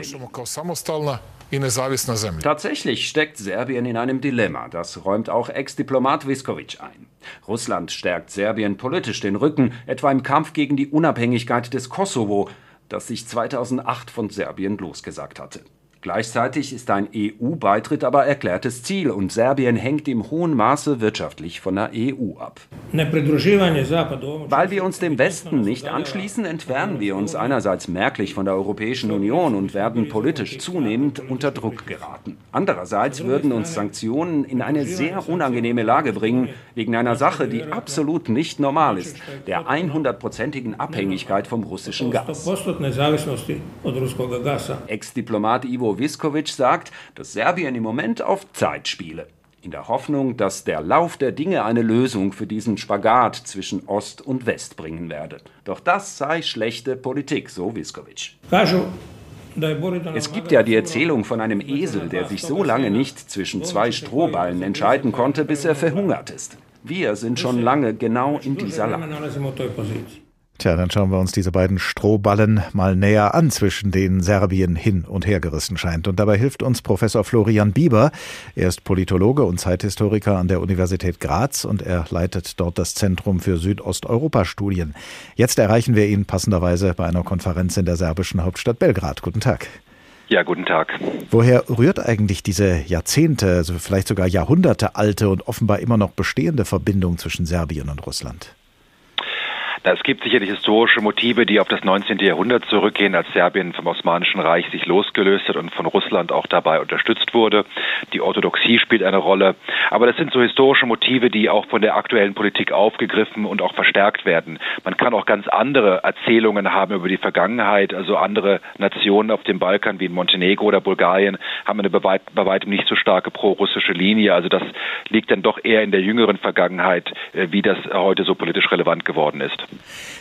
bilden. Tatsächlich steckt Serbien in einem Dilemma. Das räumt auch Ex-Diplomat Viskovic ein. Russland stärkt Serbien politisch den Rücken, etwa im Kampf gegen die Unabhängigkeit des Kosovo, das sich 2008 von Serbien losgesagt hatte. Gleichzeitig ist ein EU-Beitritt aber erklärtes Ziel und Serbien hängt im hohen Maße wirtschaftlich von der EU ab. Weil wir uns dem Westen nicht anschließen, entfernen wir uns einerseits merklich von der Europäischen Union und werden politisch zunehmend unter Druck geraten. Andererseits würden uns Sanktionen in eine sehr unangenehme Lage bringen, wegen einer Sache, die absolut nicht normal ist, der 100-prozentigen Abhängigkeit vom russischen Gas. Ex-Diplomat Ivo Viskovic sagt, dass Serbien im Moment auf Zeit spiele. In der Hoffnung, dass der Lauf der Dinge eine Lösung für diesen Spagat zwischen Ost und West bringen werde. Doch das sei schlechte Politik, so Viskovic. Es gibt ja die Erzählung von einem Esel, der sich so lange nicht zwischen zwei Strohballen entscheiden konnte, bis er verhungert ist. Wir sind schon lange genau in dieser Lage. Tja, dann schauen wir uns diese beiden Strohballen mal näher an, zwischen denen Serbien hin und her gerissen scheint. Und dabei hilft uns Professor Florian Bieber. Er ist Politologe und Zeithistoriker an der Universität Graz und er leitet dort das Zentrum für Südosteuropa-Studien. Jetzt erreichen wir ihn passenderweise bei einer Konferenz in der serbischen Hauptstadt Belgrad. Guten Tag. Ja, guten Tag. Woher rührt eigentlich diese Jahrzehnte, also vielleicht sogar Jahrhunderte alte und offenbar immer noch bestehende Verbindung zwischen Serbien und Russland? Es gibt sicherlich historische Motive, die auf das 19. Jahrhundert zurückgehen, als Serbien vom Osmanischen Reich sich losgelöst hat und von Russland auch dabei unterstützt wurde. Die Orthodoxie spielt eine Rolle. Aber das sind so historische Motive, die auch von der aktuellen Politik aufgegriffen und auch verstärkt werden. Man kann auch ganz andere Erzählungen haben über die Vergangenheit. Also andere Nationen auf dem Balkan wie in Montenegro oder Bulgarien haben eine bei weitem nicht so starke pro-russische Linie. Also das liegt dann doch eher in der jüngeren Vergangenheit, äh, wie das heute so politisch relevant geworden ist.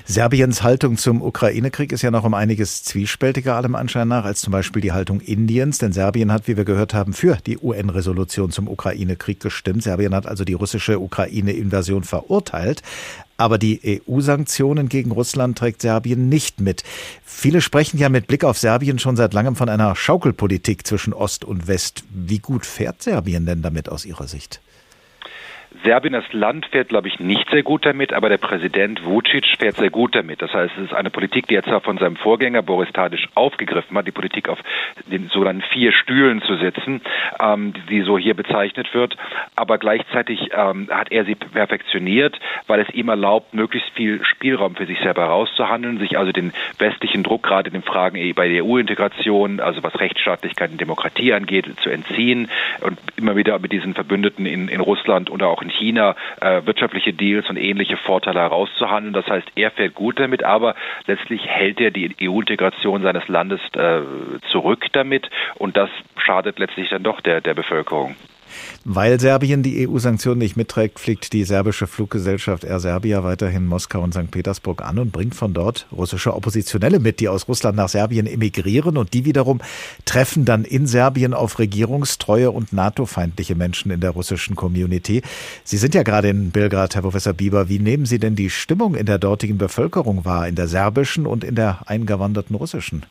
Serbiens Haltung zum Ukraine-Krieg ist ja noch um einiges zwiespältiger allem Anschein nach als zum Beispiel die Haltung Indiens, denn Serbien hat, wie wir gehört haben, für die UN-Resolution zum Ukraine-Krieg gestimmt. Serbien hat also die russische Ukraine-Invasion verurteilt. Aber die EU-Sanktionen gegen Russland trägt Serbien nicht mit. Viele sprechen ja mit Blick auf Serbien schon seit langem von einer Schaukelpolitik zwischen Ost und West. Wie gut fährt Serbien denn damit aus Ihrer Sicht? Serbien als Land fährt, glaube ich, nicht sehr gut damit, aber der Präsident Vucic fährt sehr gut damit. Das heißt, es ist eine Politik, die er zwar von seinem Vorgänger Boris Tadic aufgegriffen hat, die Politik auf den sogenannten vier Stühlen zu sitzen, ähm, die so hier bezeichnet wird, aber gleichzeitig ähm, hat er sie perfektioniert, weil es ihm erlaubt, möglichst viel Spielraum für sich selber herauszuhandeln, sich also den westlichen Druck gerade in den Fragen bei der EU-Integration, also was Rechtsstaatlichkeit und Demokratie angeht, zu entziehen und immer wieder mit diesen Verbündeten in, in Russland oder auch in China äh, wirtschaftliche Deals und ähnliche Vorteile herauszuhandeln. Das heißt, er fährt gut damit, aber letztlich hält er die EU-Integration seines Landes äh, zurück damit und das schadet letztlich dann doch der, der Bevölkerung. Weil Serbien die EU-Sanktionen nicht mitträgt, fliegt die serbische Fluggesellschaft Air Serbia weiterhin Moskau und St. Petersburg an und bringt von dort russische Oppositionelle mit, die aus Russland nach Serbien emigrieren und die wiederum treffen dann in Serbien auf regierungstreue und NATO-feindliche Menschen in der russischen Community. Sie sind ja gerade in Belgrad, Herr Professor Bieber. Wie nehmen Sie denn die Stimmung in der dortigen Bevölkerung wahr, in der serbischen und in der eingewanderten russischen?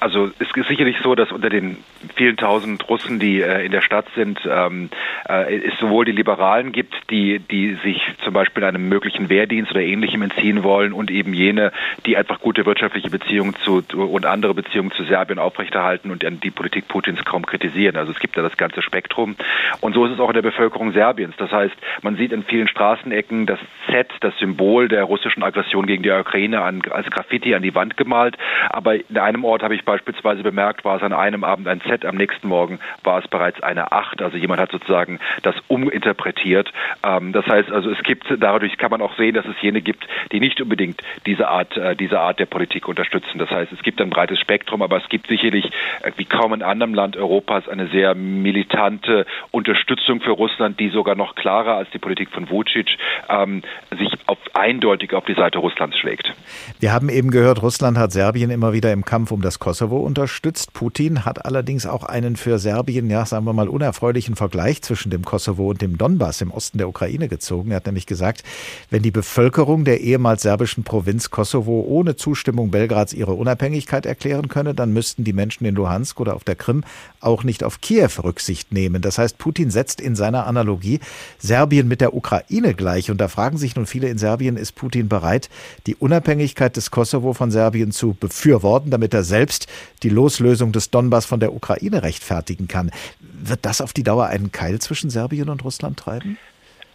Also es ist sicherlich so, dass unter den vielen tausend Russen, die äh, in der Stadt sind, ähm, äh, es sowohl die Liberalen gibt, die, die sich zum Beispiel einem möglichen Wehrdienst oder ähnlichem entziehen wollen und eben jene, die einfach gute wirtschaftliche Beziehungen zu und andere Beziehungen zu Serbien aufrechterhalten und die Politik Putins kaum kritisieren. Also es gibt da das ganze Spektrum. Und so ist es auch in der Bevölkerung Serbiens. Das heißt, man sieht in vielen Straßenecken das Z, das Symbol der russischen Aggression gegen die Ukraine an, als Graffiti an die Wand gemalt. Aber in einem Ort habe ich beispielsweise bemerkt, war es an einem Abend ein Z, am nächsten Morgen war es bereits eine 8. Also jemand hat sozusagen das uminterpretiert. Ähm, das heißt also, es gibt, dadurch kann man auch sehen, dass es jene gibt, die nicht unbedingt diese Art, äh, diese Art der Politik unterstützen. Das heißt, es gibt ein breites Spektrum, aber es gibt sicherlich, äh, wie kaum in anderem Land Europas, eine sehr militante Unterstützung für Russland, die sogar noch klarer als die Politik von Vucic ähm, sich auf, eindeutig auf die Seite Russlands schlägt. Wir haben eben gehört, Russland hat Serbien immer wieder im Kampf um das Kosovo Kosovo unterstützt. Putin hat allerdings auch einen für Serbien, ja, sagen wir mal, unerfreulichen Vergleich zwischen dem Kosovo und dem Donbass im Osten der Ukraine gezogen. Er hat nämlich gesagt, wenn die Bevölkerung der ehemals serbischen Provinz Kosovo ohne Zustimmung Belgrads ihre Unabhängigkeit erklären könne, dann müssten die Menschen in Luhansk oder auf der Krim auch nicht auf Kiew Rücksicht nehmen. Das heißt, Putin setzt in seiner Analogie Serbien mit der Ukraine gleich. Und da fragen sich nun viele in Serbien, ist Putin bereit, die Unabhängigkeit des Kosovo von Serbien zu befürworten, damit er selbst die Loslösung des Donbass von der Ukraine rechtfertigen kann. Wird das auf die Dauer einen Keil zwischen Serbien und Russland treiben?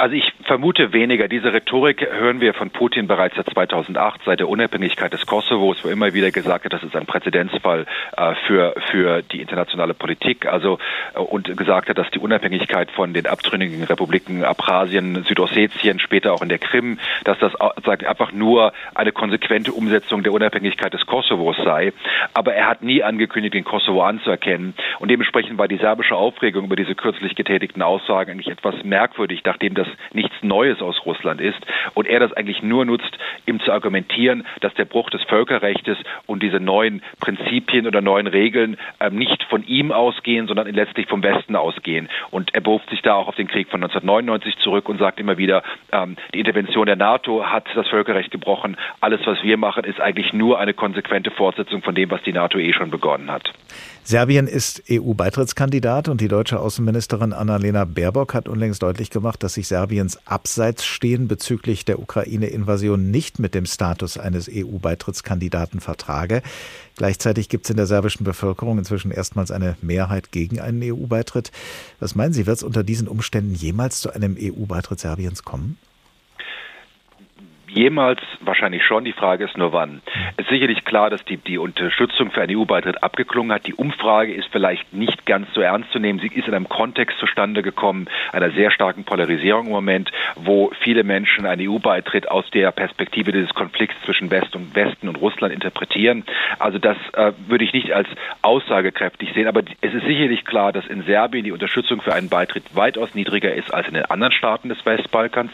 Also ich vermute weniger. Diese Rhetorik hören wir von Putin bereits seit 2008, seit der Unabhängigkeit des Kosovos, wo immer wieder gesagt wird, das ist ein Präzedenzfall äh, für, für die internationale Politik. Also, äh, und gesagt hat, dass die Unabhängigkeit von den abtrünnigen Republiken Abchasien, Südossetien, später auch in der Krim, dass das sagt, einfach nur eine konsequente Umsetzung der Unabhängigkeit des Kosovos sei. Aber er hat nie angekündigt, den Kosovo anzuerkennen. Und dementsprechend war die serbische Aufregung über diese kürzlich getätigten Aussagen eigentlich etwas merkwürdig, nachdem das nichts Neues aus Russland ist und er das eigentlich nur nutzt, ihm zu argumentieren, dass der Bruch des Völkerrechts und diese neuen Prinzipien oder neuen Regeln ähm, nicht von ihm ausgehen, sondern letztlich vom Westen ausgehen. Und er beruft sich da auch auf den Krieg von 1999 zurück und sagt immer wieder, ähm, die Intervention der NATO hat das Völkerrecht gebrochen. Alles, was wir machen, ist eigentlich nur eine konsequente Fortsetzung von dem, was die NATO eh schon begonnen hat. Serbien ist EU-Beitrittskandidat und die deutsche Außenministerin Annalena Baerbock hat unlängst deutlich gemacht, dass sich Serbiens Abseitsstehen bezüglich der Ukraine-Invasion nicht mit dem Status eines EU-Beitrittskandidaten vertrage. Gleichzeitig gibt es in der serbischen Bevölkerung inzwischen erstmals eine Mehrheit gegen einen EU-Beitritt. Was meinen Sie, wird es unter diesen Umständen jemals zu einem EU-Beitritt Serbiens kommen? Jemals wahrscheinlich schon. Die Frage ist nur wann. Es ist sicherlich klar, dass die, die Unterstützung für einen EU-Beitritt abgeklungen hat. Die Umfrage ist vielleicht nicht ganz so ernst zu nehmen. Sie ist in einem Kontext zustande gekommen, einer sehr starken Polarisierung im Moment, wo viele Menschen einen EU-Beitritt aus der Perspektive dieses Konflikts zwischen West und Westen und Russland interpretieren. Also das äh, würde ich nicht als aussagekräftig sehen. Aber es ist sicherlich klar, dass in Serbien die Unterstützung für einen Beitritt weitaus niedriger ist als in den anderen Staaten des Westbalkans.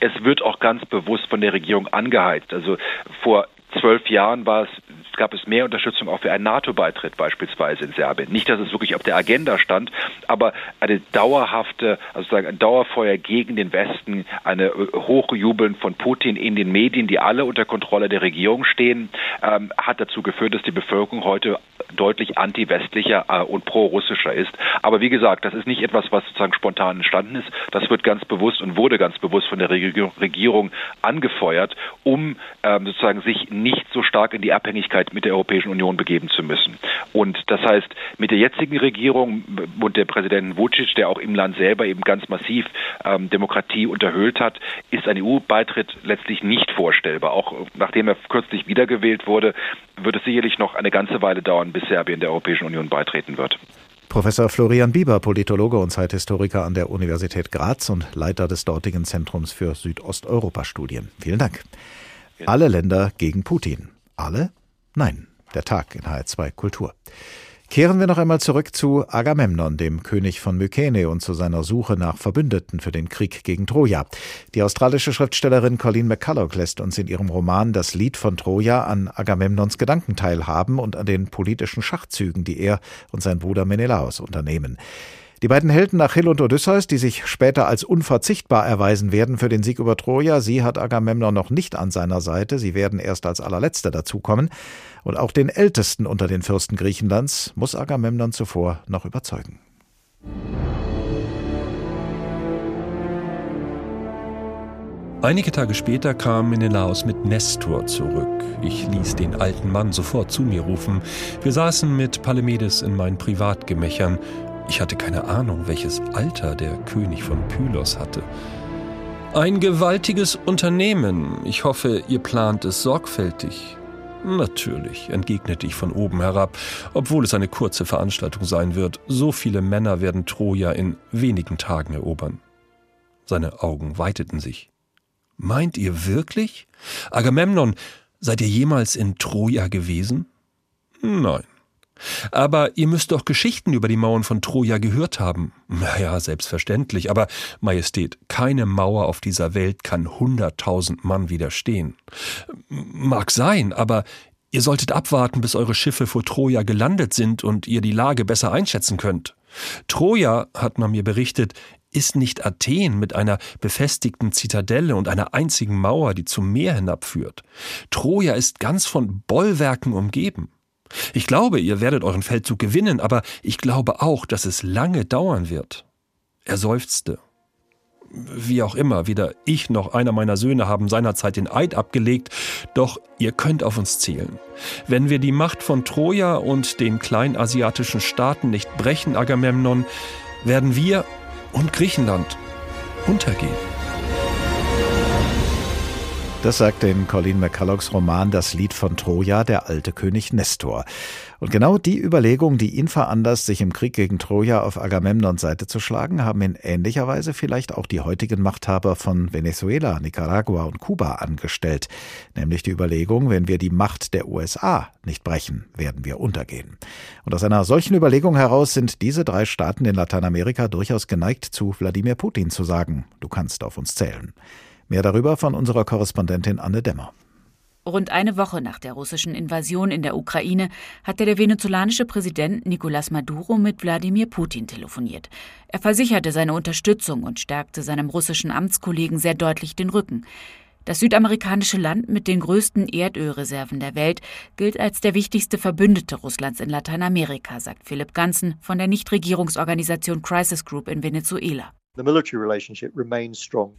Es wird auch ganz bewusst von der Regierung angeheizt. Also vor zwölf Jahren war es gab es mehr Unterstützung auch für einen NATO-Beitritt beispielsweise in Serbien. Nicht, dass es wirklich auf der Agenda stand, aber eine dauerhafte, also sagen ein Dauerfeuer gegen den Westen, eine äh, Hochjubeln von Putin in den Medien, die alle unter Kontrolle der Regierung stehen, ähm, hat dazu geführt, dass die Bevölkerung heute deutlich anti-westlicher äh, und pro-russischer ist. Aber wie gesagt, das ist nicht etwas, was sozusagen spontan entstanden ist. Das wird ganz bewusst und wurde ganz bewusst von der Regierung angefeuert, um ähm, sozusagen sich nicht so stark in die Abhängigkeit mit der Europäischen Union begeben zu müssen. Und das heißt, mit der jetzigen Regierung und der Präsident Vucic, der auch im Land selber eben ganz massiv ähm, Demokratie unterhöhlt hat, ist ein EU-Beitritt letztlich nicht vorstellbar. Auch nachdem er kürzlich wiedergewählt wurde, wird es sicherlich noch eine ganze Weile dauern, bis Serbien der Europäischen Union beitreten wird. Professor Florian Bieber, Politologe und Zeithistoriker an der Universität Graz und Leiter des dortigen Zentrums für Südosteuropa-Studien. Vielen Dank. Alle Länder gegen Putin. Alle? Nein. Der Tag in HR2 Kultur. Kehren wir noch einmal zurück zu Agamemnon, dem König von Mykene und zu seiner Suche nach Verbündeten für den Krieg gegen Troja. Die australische Schriftstellerin Colleen McCulloch lässt uns in ihrem Roman Das Lied von Troja an Agamemnons Gedanken teilhaben und an den politischen Schachzügen, die er und sein Bruder Menelaos unternehmen. Die beiden Helden Achill und Odysseus, die sich später als unverzichtbar erweisen werden für den Sieg über Troja, sie hat Agamemnon noch nicht an seiner Seite, sie werden erst als allerletzte dazukommen. Und auch den Ältesten unter den Fürsten Griechenlands muss Agamemnon zuvor noch überzeugen. Einige Tage später kam Menelaos mit Nestor zurück. Ich ließ den alten Mann sofort zu mir rufen. Wir saßen mit Palamedes in meinen Privatgemächern. Ich hatte keine Ahnung, welches Alter der König von Pylos hatte. Ein gewaltiges Unternehmen. Ich hoffe, ihr plant es sorgfältig. Natürlich, entgegnete ich von oben herab, obwohl es eine kurze Veranstaltung sein wird. So viele Männer werden Troja in wenigen Tagen erobern. Seine Augen weiteten sich. Meint ihr wirklich? Agamemnon, seid ihr jemals in Troja gewesen? Nein. Aber ihr müsst doch Geschichten über die Mauern von Troja gehört haben. Naja, selbstverständlich, aber Majestät, keine Mauer auf dieser Welt kann hunderttausend Mann widerstehen. Mag sein, aber ihr solltet abwarten, bis eure Schiffe vor Troja gelandet sind und ihr die Lage besser einschätzen könnt. Troja, hat man mir berichtet, ist nicht Athen mit einer befestigten Zitadelle und einer einzigen Mauer, die zum Meer hinabführt. Troja ist ganz von Bollwerken umgeben. Ich glaube, ihr werdet euren Feldzug gewinnen, aber ich glaube auch, dass es lange dauern wird. Er seufzte. Wie auch immer, weder ich noch einer meiner Söhne haben seinerzeit den Eid abgelegt, doch ihr könnt auf uns zählen. Wenn wir die Macht von Troja und den kleinasiatischen Staaten nicht brechen, Agamemnon, werden wir und Griechenland untergehen. Das sagt in Colleen McCullochs Roman Das Lied von Troja, der alte König Nestor. Und genau die Überlegung, die ihn veranlasst, sich im Krieg gegen Troja auf Agamemnons Seite zu schlagen, haben in ähnlicher Weise vielleicht auch die heutigen Machthaber von Venezuela, Nicaragua und Kuba angestellt. Nämlich die Überlegung, wenn wir die Macht der USA nicht brechen, werden wir untergehen. Und aus einer solchen Überlegung heraus sind diese drei Staaten in Lateinamerika durchaus geneigt zu Wladimir Putin zu sagen, du kannst auf uns zählen. Mehr darüber von unserer Korrespondentin Anne Demmer. Rund eine Woche nach der russischen Invasion in der Ukraine hatte der venezolanische Präsident Nicolás Maduro mit Wladimir Putin telefoniert. Er versicherte seine Unterstützung und stärkte seinem russischen Amtskollegen sehr deutlich den Rücken. Das südamerikanische Land mit den größten Erdölreserven der Welt gilt als der wichtigste Verbündete Russlands in Lateinamerika, sagt Philipp Ganzen von der Nichtregierungsorganisation Crisis Group in Venezuela.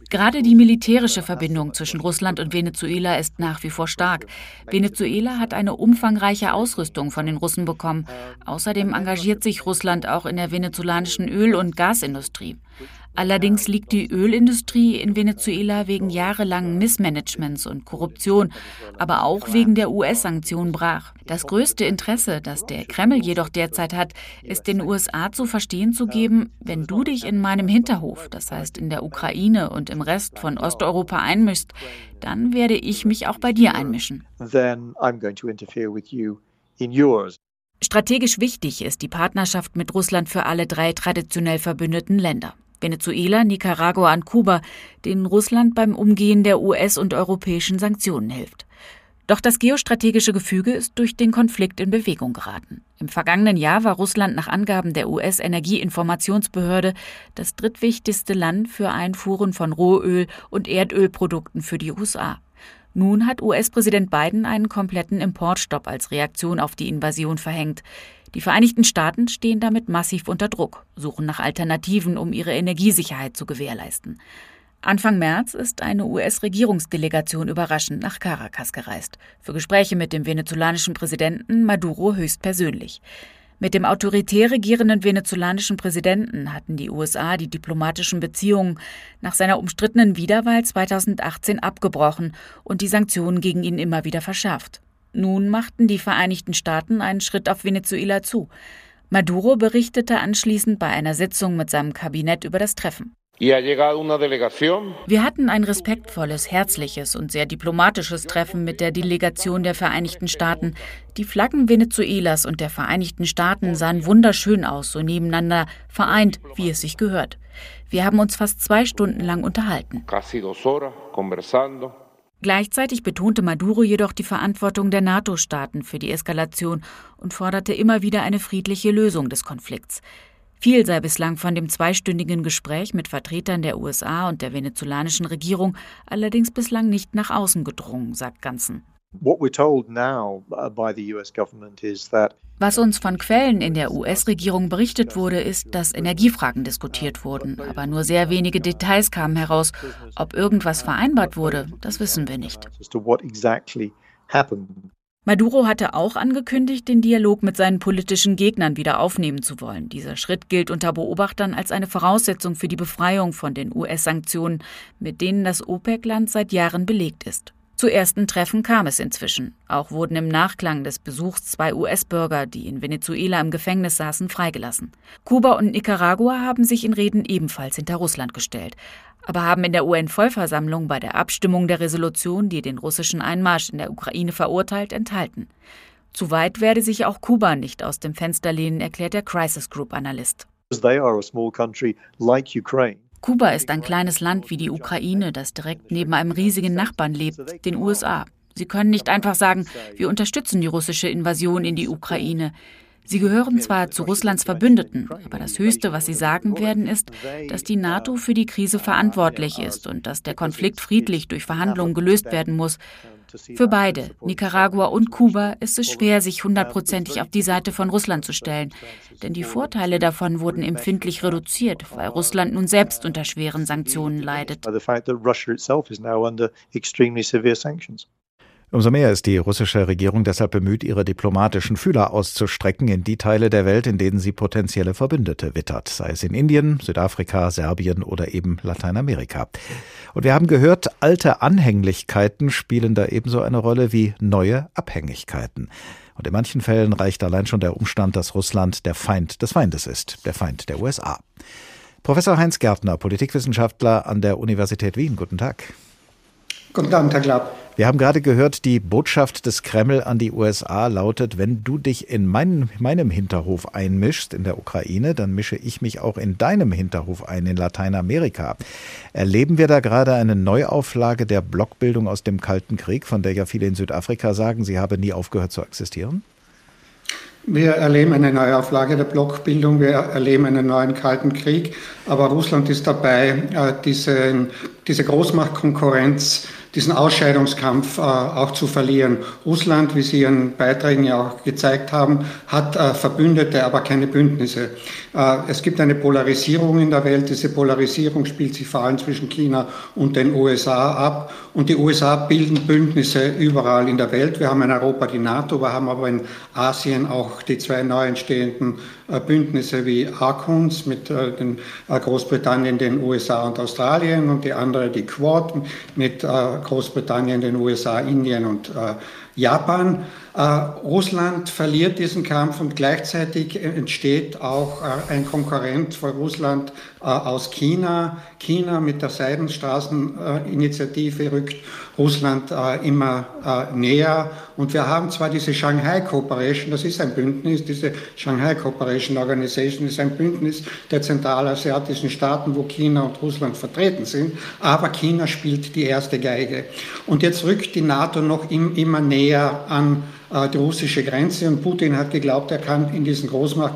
Gerade die militärische Verbindung zwischen Russland und Venezuela ist nach wie vor stark. Venezuela hat eine umfangreiche Ausrüstung von den Russen bekommen. Außerdem engagiert sich Russland auch in der venezolanischen Öl- und Gasindustrie. Allerdings liegt die Ölindustrie in Venezuela wegen jahrelangen Missmanagements und Korruption, aber auch wegen der US-Sanktionen brach. Das größte Interesse, das der Kreml jedoch derzeit hat, ist den USA zu verstehen zu geben, wenn du dich in meinem Hinterhof, das heißt in der Ukraine und im Rest von Osteuropa einmischst, dann werde ich mich auch bei dir einmischen. Strategisch wichtig ist die Partnerschaft mit Russland für alle drei traditionell verbündeten Länder. Venezuela, Nicaragua und Kuba, denen Russland beim Umgehen der US- und europäischen Sanktionen hilft. Doch das geostrategische Gefüge ist durch den Konflikt in Bewegung geraten. Im vergangenen Jahr war Russland nach Angaben der US-Energieinformationsbehörde das drittwichtigste Land für Einfuhren von Rohöl und Erdölprodukten für die USA. Nun hat US-Präsident Biden einen kompletten Importstopp als Reaktion auf die Invasion verhängt. Die Vereinigten Staaten stehen damit massiv unter Druck, suchen nach Alternativen, um ihre Energiesicherheit zu gewährleisten. Anfang März ist eine US-Regierungsdelegation überraschend nach Caracas gereist, für Gespräche mit dem venezolanischen Präsidenten Maduro höchstpersönlich. Mit dem autoritär regierenden venezolanischen Präsidenten hatten die USA die diplomatischen Beziehungen nach seiner umstrittenen Wiederwahl 2018 abgebrochen und die Sanktionen gegen ihn immer wieder verschärft. Nun machten die Vereinigten Staaten einen Schritt auf Venezuela zu. Maduro berichtete anschließend bei einer Sitzung mit seinem Kabinett über das Treffen. Wir hatten ein respektvolles, herzliches und sehr diplomatisches Treffen mit der Delegation der Vereinigten Staaten. Die Flaggen Venezuelas und der Vereinigten Staaten sahen wunderschön aus, so nebeneinander, vereint, wie es sich gehört. Wir haben uns fast zwei Stunden lang unterhalten. Gleichzeitig betonte Maduro jedoch die Verantwortung der NATO-Staaten für die Eskalation und forderte immer wieder eine friedliche Lösung des Konflikts. Viel sei bislang von dem zweistündigen Gespräch mit Vertretern der USA und der venezolanischen Regierung allerdings bislang nicht nach außen gedrungen, sagt Ganzen. Uh, Was uns von Quellen in der US-Regierung berichtet wurde, ist, dass Energiefragen diskutiert wurden, aber nur sehr wenige Details kamen heraus. Ob irgendwas vereinbart wurde, das wissen wir nicht. Maduro hatte auch angekündigt, den Dialog mit seinen politischen Gegnern wieder aufnehmen zu wollen. Dieser Schritt gilt unter Beobachtern als eine Voraussetzung für die Befreiung von den US-Sanktionen, mit denen das OPEC-Land seit Jahren belegt ist. Zu ersten Treffen kam es inzwischen. Auch wurden im Nachklang des Besuchs zwei US-Bürger, die in Venezuela im Gefängnis saßen, freigelassen. Kuba und Nicaragua haben sich in Reden ebenfalls hinter Russland gestellt aber haben in der UN-Vollversammlung bei der Abstimmung der Resolution, die den russischen Einmarsch in der Ukraine verurteilt, enthalten. Zu weit werde sich auch Kuba nicht aus dem Fenster lehnen, erklärt der Crisis Group-Analyst. Kuba ist ein kleines Land wie die Ukraine, das direkt neben einem riesigen Nachbarn lebt, den USA. Sie können nicht einfach sagen, wir unterstützen die russische Invasion in die Ukraine. Sie gehören zwar zu Russlands Verbündeten, aber das Höchste, was sie sagen werden, ist, dass die NATO für die Krise verantwortlich ist und dass der Konflikt friedlich durch Verhandlungen gelöst werden muss. Für beide, Nicaragua und Kuba, ist es schwer, sich hundertprozentig auf die Seite von Russland zu stellen. Denn die Vorteile davon wurden empfindlich reduziert, weil Russland nun selbst unter schweren Sanktionen leidet. Umso mehr ist die russische Regierung deshalb bemüht, ihre diplomatischen Fühler auszustrecken in die Teile der Welt, in denen sie potenzielle Verbündete wittert, sei es in Indien, Südafrika, Serbien oder eben Lateinamerika. Und wir haben gehört, alte Anhänglichkeiten spielen da ebenso eine Rolle wie neue Abhängigkeiten. Und in manchen Fällen reicht allein schon der Umstand, dass Russland der Feind des Feindes ist, der Feind der USA. Professor Heinz Gärtner, Politikwissenschaftler an der Universität Wien. Guten Tag. Guten Abend, Herr Glaub. Wir haben gerade gehört, die Botschaft des Kreml an die USA lautet, wenn du dich in mein, meinem Hinterhof einmischst in der Ukraine, dann mische ich mich auch in deinem Hinterhof ein in Lateinamerika. Erleben wir da gerade eine Neuauflage der Blockbildung aus dem Kalten Krieg, von der ja viele in Südafrika sagen, sie habe nie aufgehört zu existieren? Wir erleben eine Neuauflage der Blockbildung, wir erleben einen neuen Kalten Krieg, aber Russland ist dabei, äh, diese, diese Großmachtkonkurrenz diesen Ausscheidungskampf äh, auch zu verlieren. Russland, wie Sie Ihren Beiträgen ja auch gezeigt haben, hat äh, Verbündete, aber keine Bündnisse. Äh, es gibt eine Polarisierung in der Welt. Diese Polarisierung spielt sich vor allem zwischen China und den USA ab. Und die USA bilden Bündnisse überall in der Welt. Wir haben in Europa die NATO, wir haben aber in Asien auch die zwei neu entstehenden Bündnisse wie ARCONS mit äh, den Großbritannien, den USA und Australien und die andere die Quad mit Großbritannien, den USA, Indien und Japan. Äh, Russland verliert diesen Kampf und gleichzeitig entsteht auch äh, ein Konkurrent für Russland äh, aus China. China mit der Seidenstraßeninitiative rückt Russland immer äh, näher. Und wir haben zwar diese Shanghai Cooperation, das ist ein Bündnis, diese Shanghai Cooperation Organization ist ein Bündnis der zentralasiatischen Staaten, wo China und Russland vertreten sind, aber China spielt die erste Geige. Und jetzt rückt die NATO noch im, immer näher an die russische Grenze und Putin hat geglaubt, er kann in, diesen Großmacht,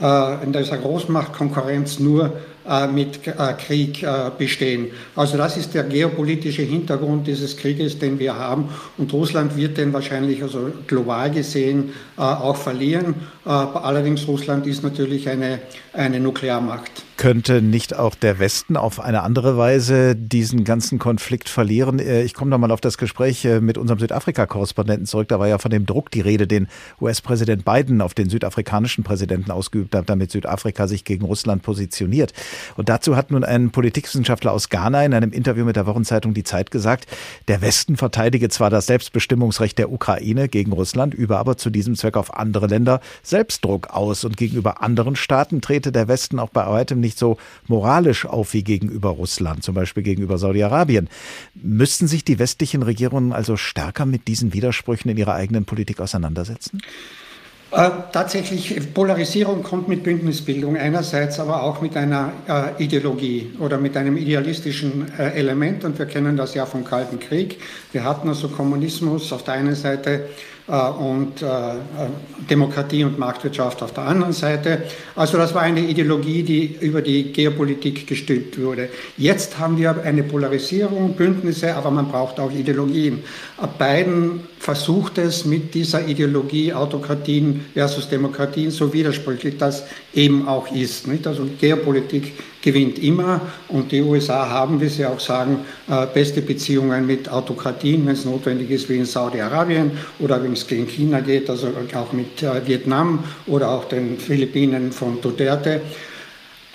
äh, in dieser Großmachtkonkurrenz nur äh, mit Krieg bestehen. Also das ist der geopolitische Hintergrund dieses Krieges, den wir haben. Und Russland wird den wahrscheinlich also global gesehen auch verlieren. Allerdings Russland ist natürlich eine, eine Nuklearmacht. Könnte nicht auch der Westen auf eine andere Weise diesen ganzen Konflikt verlieren? Äh, ich komme nochmal auf das Gespräch äh, mit unserem Südafrika-Korrespondenten zurück. Da war ja von dem Druck die Rede, den US-Präsident Biden auf den südafrikanischen Präsidenten ausgeübt hat, damit Südafrika sich gegen Russland positioniert. Und dazu hat nun ein Politikwissenschaftler aus Ghana in einem Interview mit der Wochenzeitung Die Zeit gesagt, der Westen verteidige zwar das Selbstbestimmungsrecht der Ukraine gegen Russland, übe aber zu diesem Zweck auf andere Länder Selbstdruck aus. Und gegenüber anderen Staaten trete der Westen auch bei weitem nicht so moralisch auf wie gegenüber Russland, zum Beispiel gegenüber Saudi-Arabien. Müssten sich die westlichen Regierungen also stärker mit diesen Widersprüchen in ihrer eigenen Politik auseinandersetzen? Äh, tatsächlich, Polarisierung kommt mit Bündnisbildung einerseits, aber auch mit einer äh, Ideologie oder mit einem idealistischen äh, Element. Und wir kennen das ja vom Kalten Krieg. Wir hatten also Kommunismus auf der einen Seite und äh, Demokratie und Marktwirtschaft auf der anderen Seite. Also das war eine Ideologie, die über die Geopolitik gestülpt wurde. Jetzt haben wir eine Polarisierung, Bündnisse, aber man braucht auch Ideologien. Biden versucht es mit dieser Ideologie Autokratien versus Demokratien, so widersprüchlich das eben auch ist. Also Geopolitik gewinnt immer und die USA haben, wie Sie auch sagen, äh, beste Beziehungen mit Autokratien, wenn es notwendig ist, wie in Saudi-Arabien oder wenn es gegen China geht, also auch mit äh, Vietnam oder auch den Philippinen von Duterte.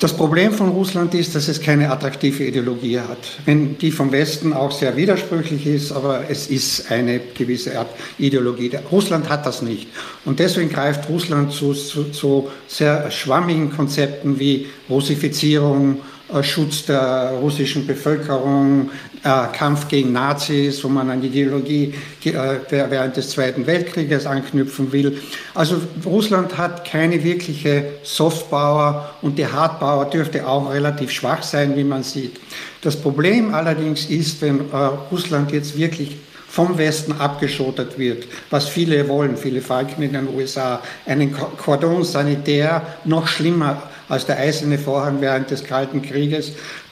Das Problem von Russland ist, dass es keine attraktive Ideologie hat. Wenn die vom Westen auch sehr widersprüchlich ist, aber es ist eine gewisse Art Ideologie. Russland hat das nicht. Und deswegen greift Russland zu, zu, zu sehr schwammigen Konzepten wie Russifizierung, Schutz der russischen Bevölkerung, äh, Kampf gegen Nazis, wo man an die Ideologie äh, während des Zweiten Weltkrieges anknüpfen will. Also Russland hat keine wirkliche Softpower und die Hardpower dürfte auch relativ schwach sein, wie man sieht. Das Problem allerdings ist, wenn Russland jetzt wirklich vom Westen abgeschottet wird, was viele wollen, viele Falken in den USA, einen Cordon sanitär noch schlimmer als der eiserne Vorhang während des Kalten Krieges,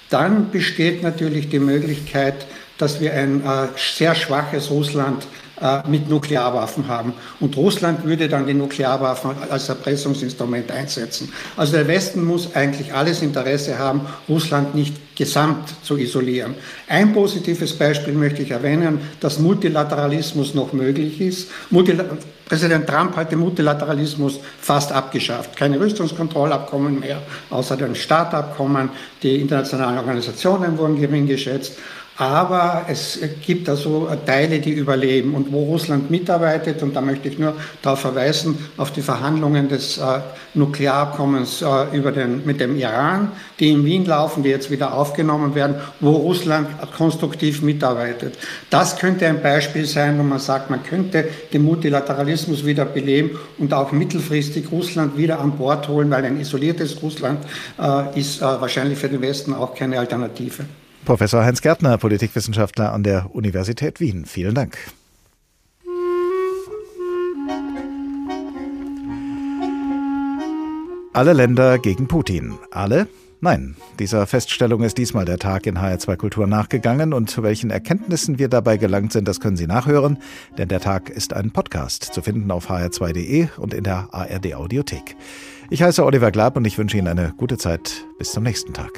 dann besteht natürlich die Möglichkeit, dass wir ein äh, sehr schwaches Russland äh, mit Nuklearwaffen haben. Und Russland würde dann die Nuklearwaffen als Erpressungsinstrument einsetzen. Also der Westen muss eigentlich alles Interesse haben, Russland nicht gesamt zu isolieren. Ein positives Beispiel möchte ich erwähnen, dass Multilateralismus noch möglich ist. Multil Präsident Trump hat den Multilateralismus fast abgeschafft. Keine Rüstungskontrollabkommen mehr, außer den Startabkommen. Die internationalen Organisationen wurden gering geschätzt. Aber es gibt also Teile, die überleben. Und wo Russland mitarbeitet, und da möchte ich nur darauf verweisen, auf die Verhandlungen des äh, Nuklearabkommens äh, über den, mit dem Iran, die in Wien laufen, die jetzt wieder aufgenommen werden, wo Russland konstruktiv mitarbeitet. Das könnte ein Beispiel sein, wo man sagt, man könnte den Multilateralismus wieder beleben und auch mittelfristig Russland wieder an Bord holen, weil ein isoliertes Russland äh, ist äh, wahrscheinlich für den Westen auch keine Alternative. Professor Heinz Gärtner, Politikwissenschaftler an der Universität Wien. Vielen Dank. Alle Länder gegen Putin. Alle? Nein, dieser Feststellung ist diesmal der Tag in HR2 Kultur nachgegangen und zu welchen Erkenntnissen wir dabei gelangt sind, das können Sie nachhören, denn der Tag ist ein Podcast zu finden auf hr2.de und in der ARD Audiothek. Ich heiße Oliver Glab und ich wünsche Ihnen eine gute Zeit. Bis zum nächsten Tag.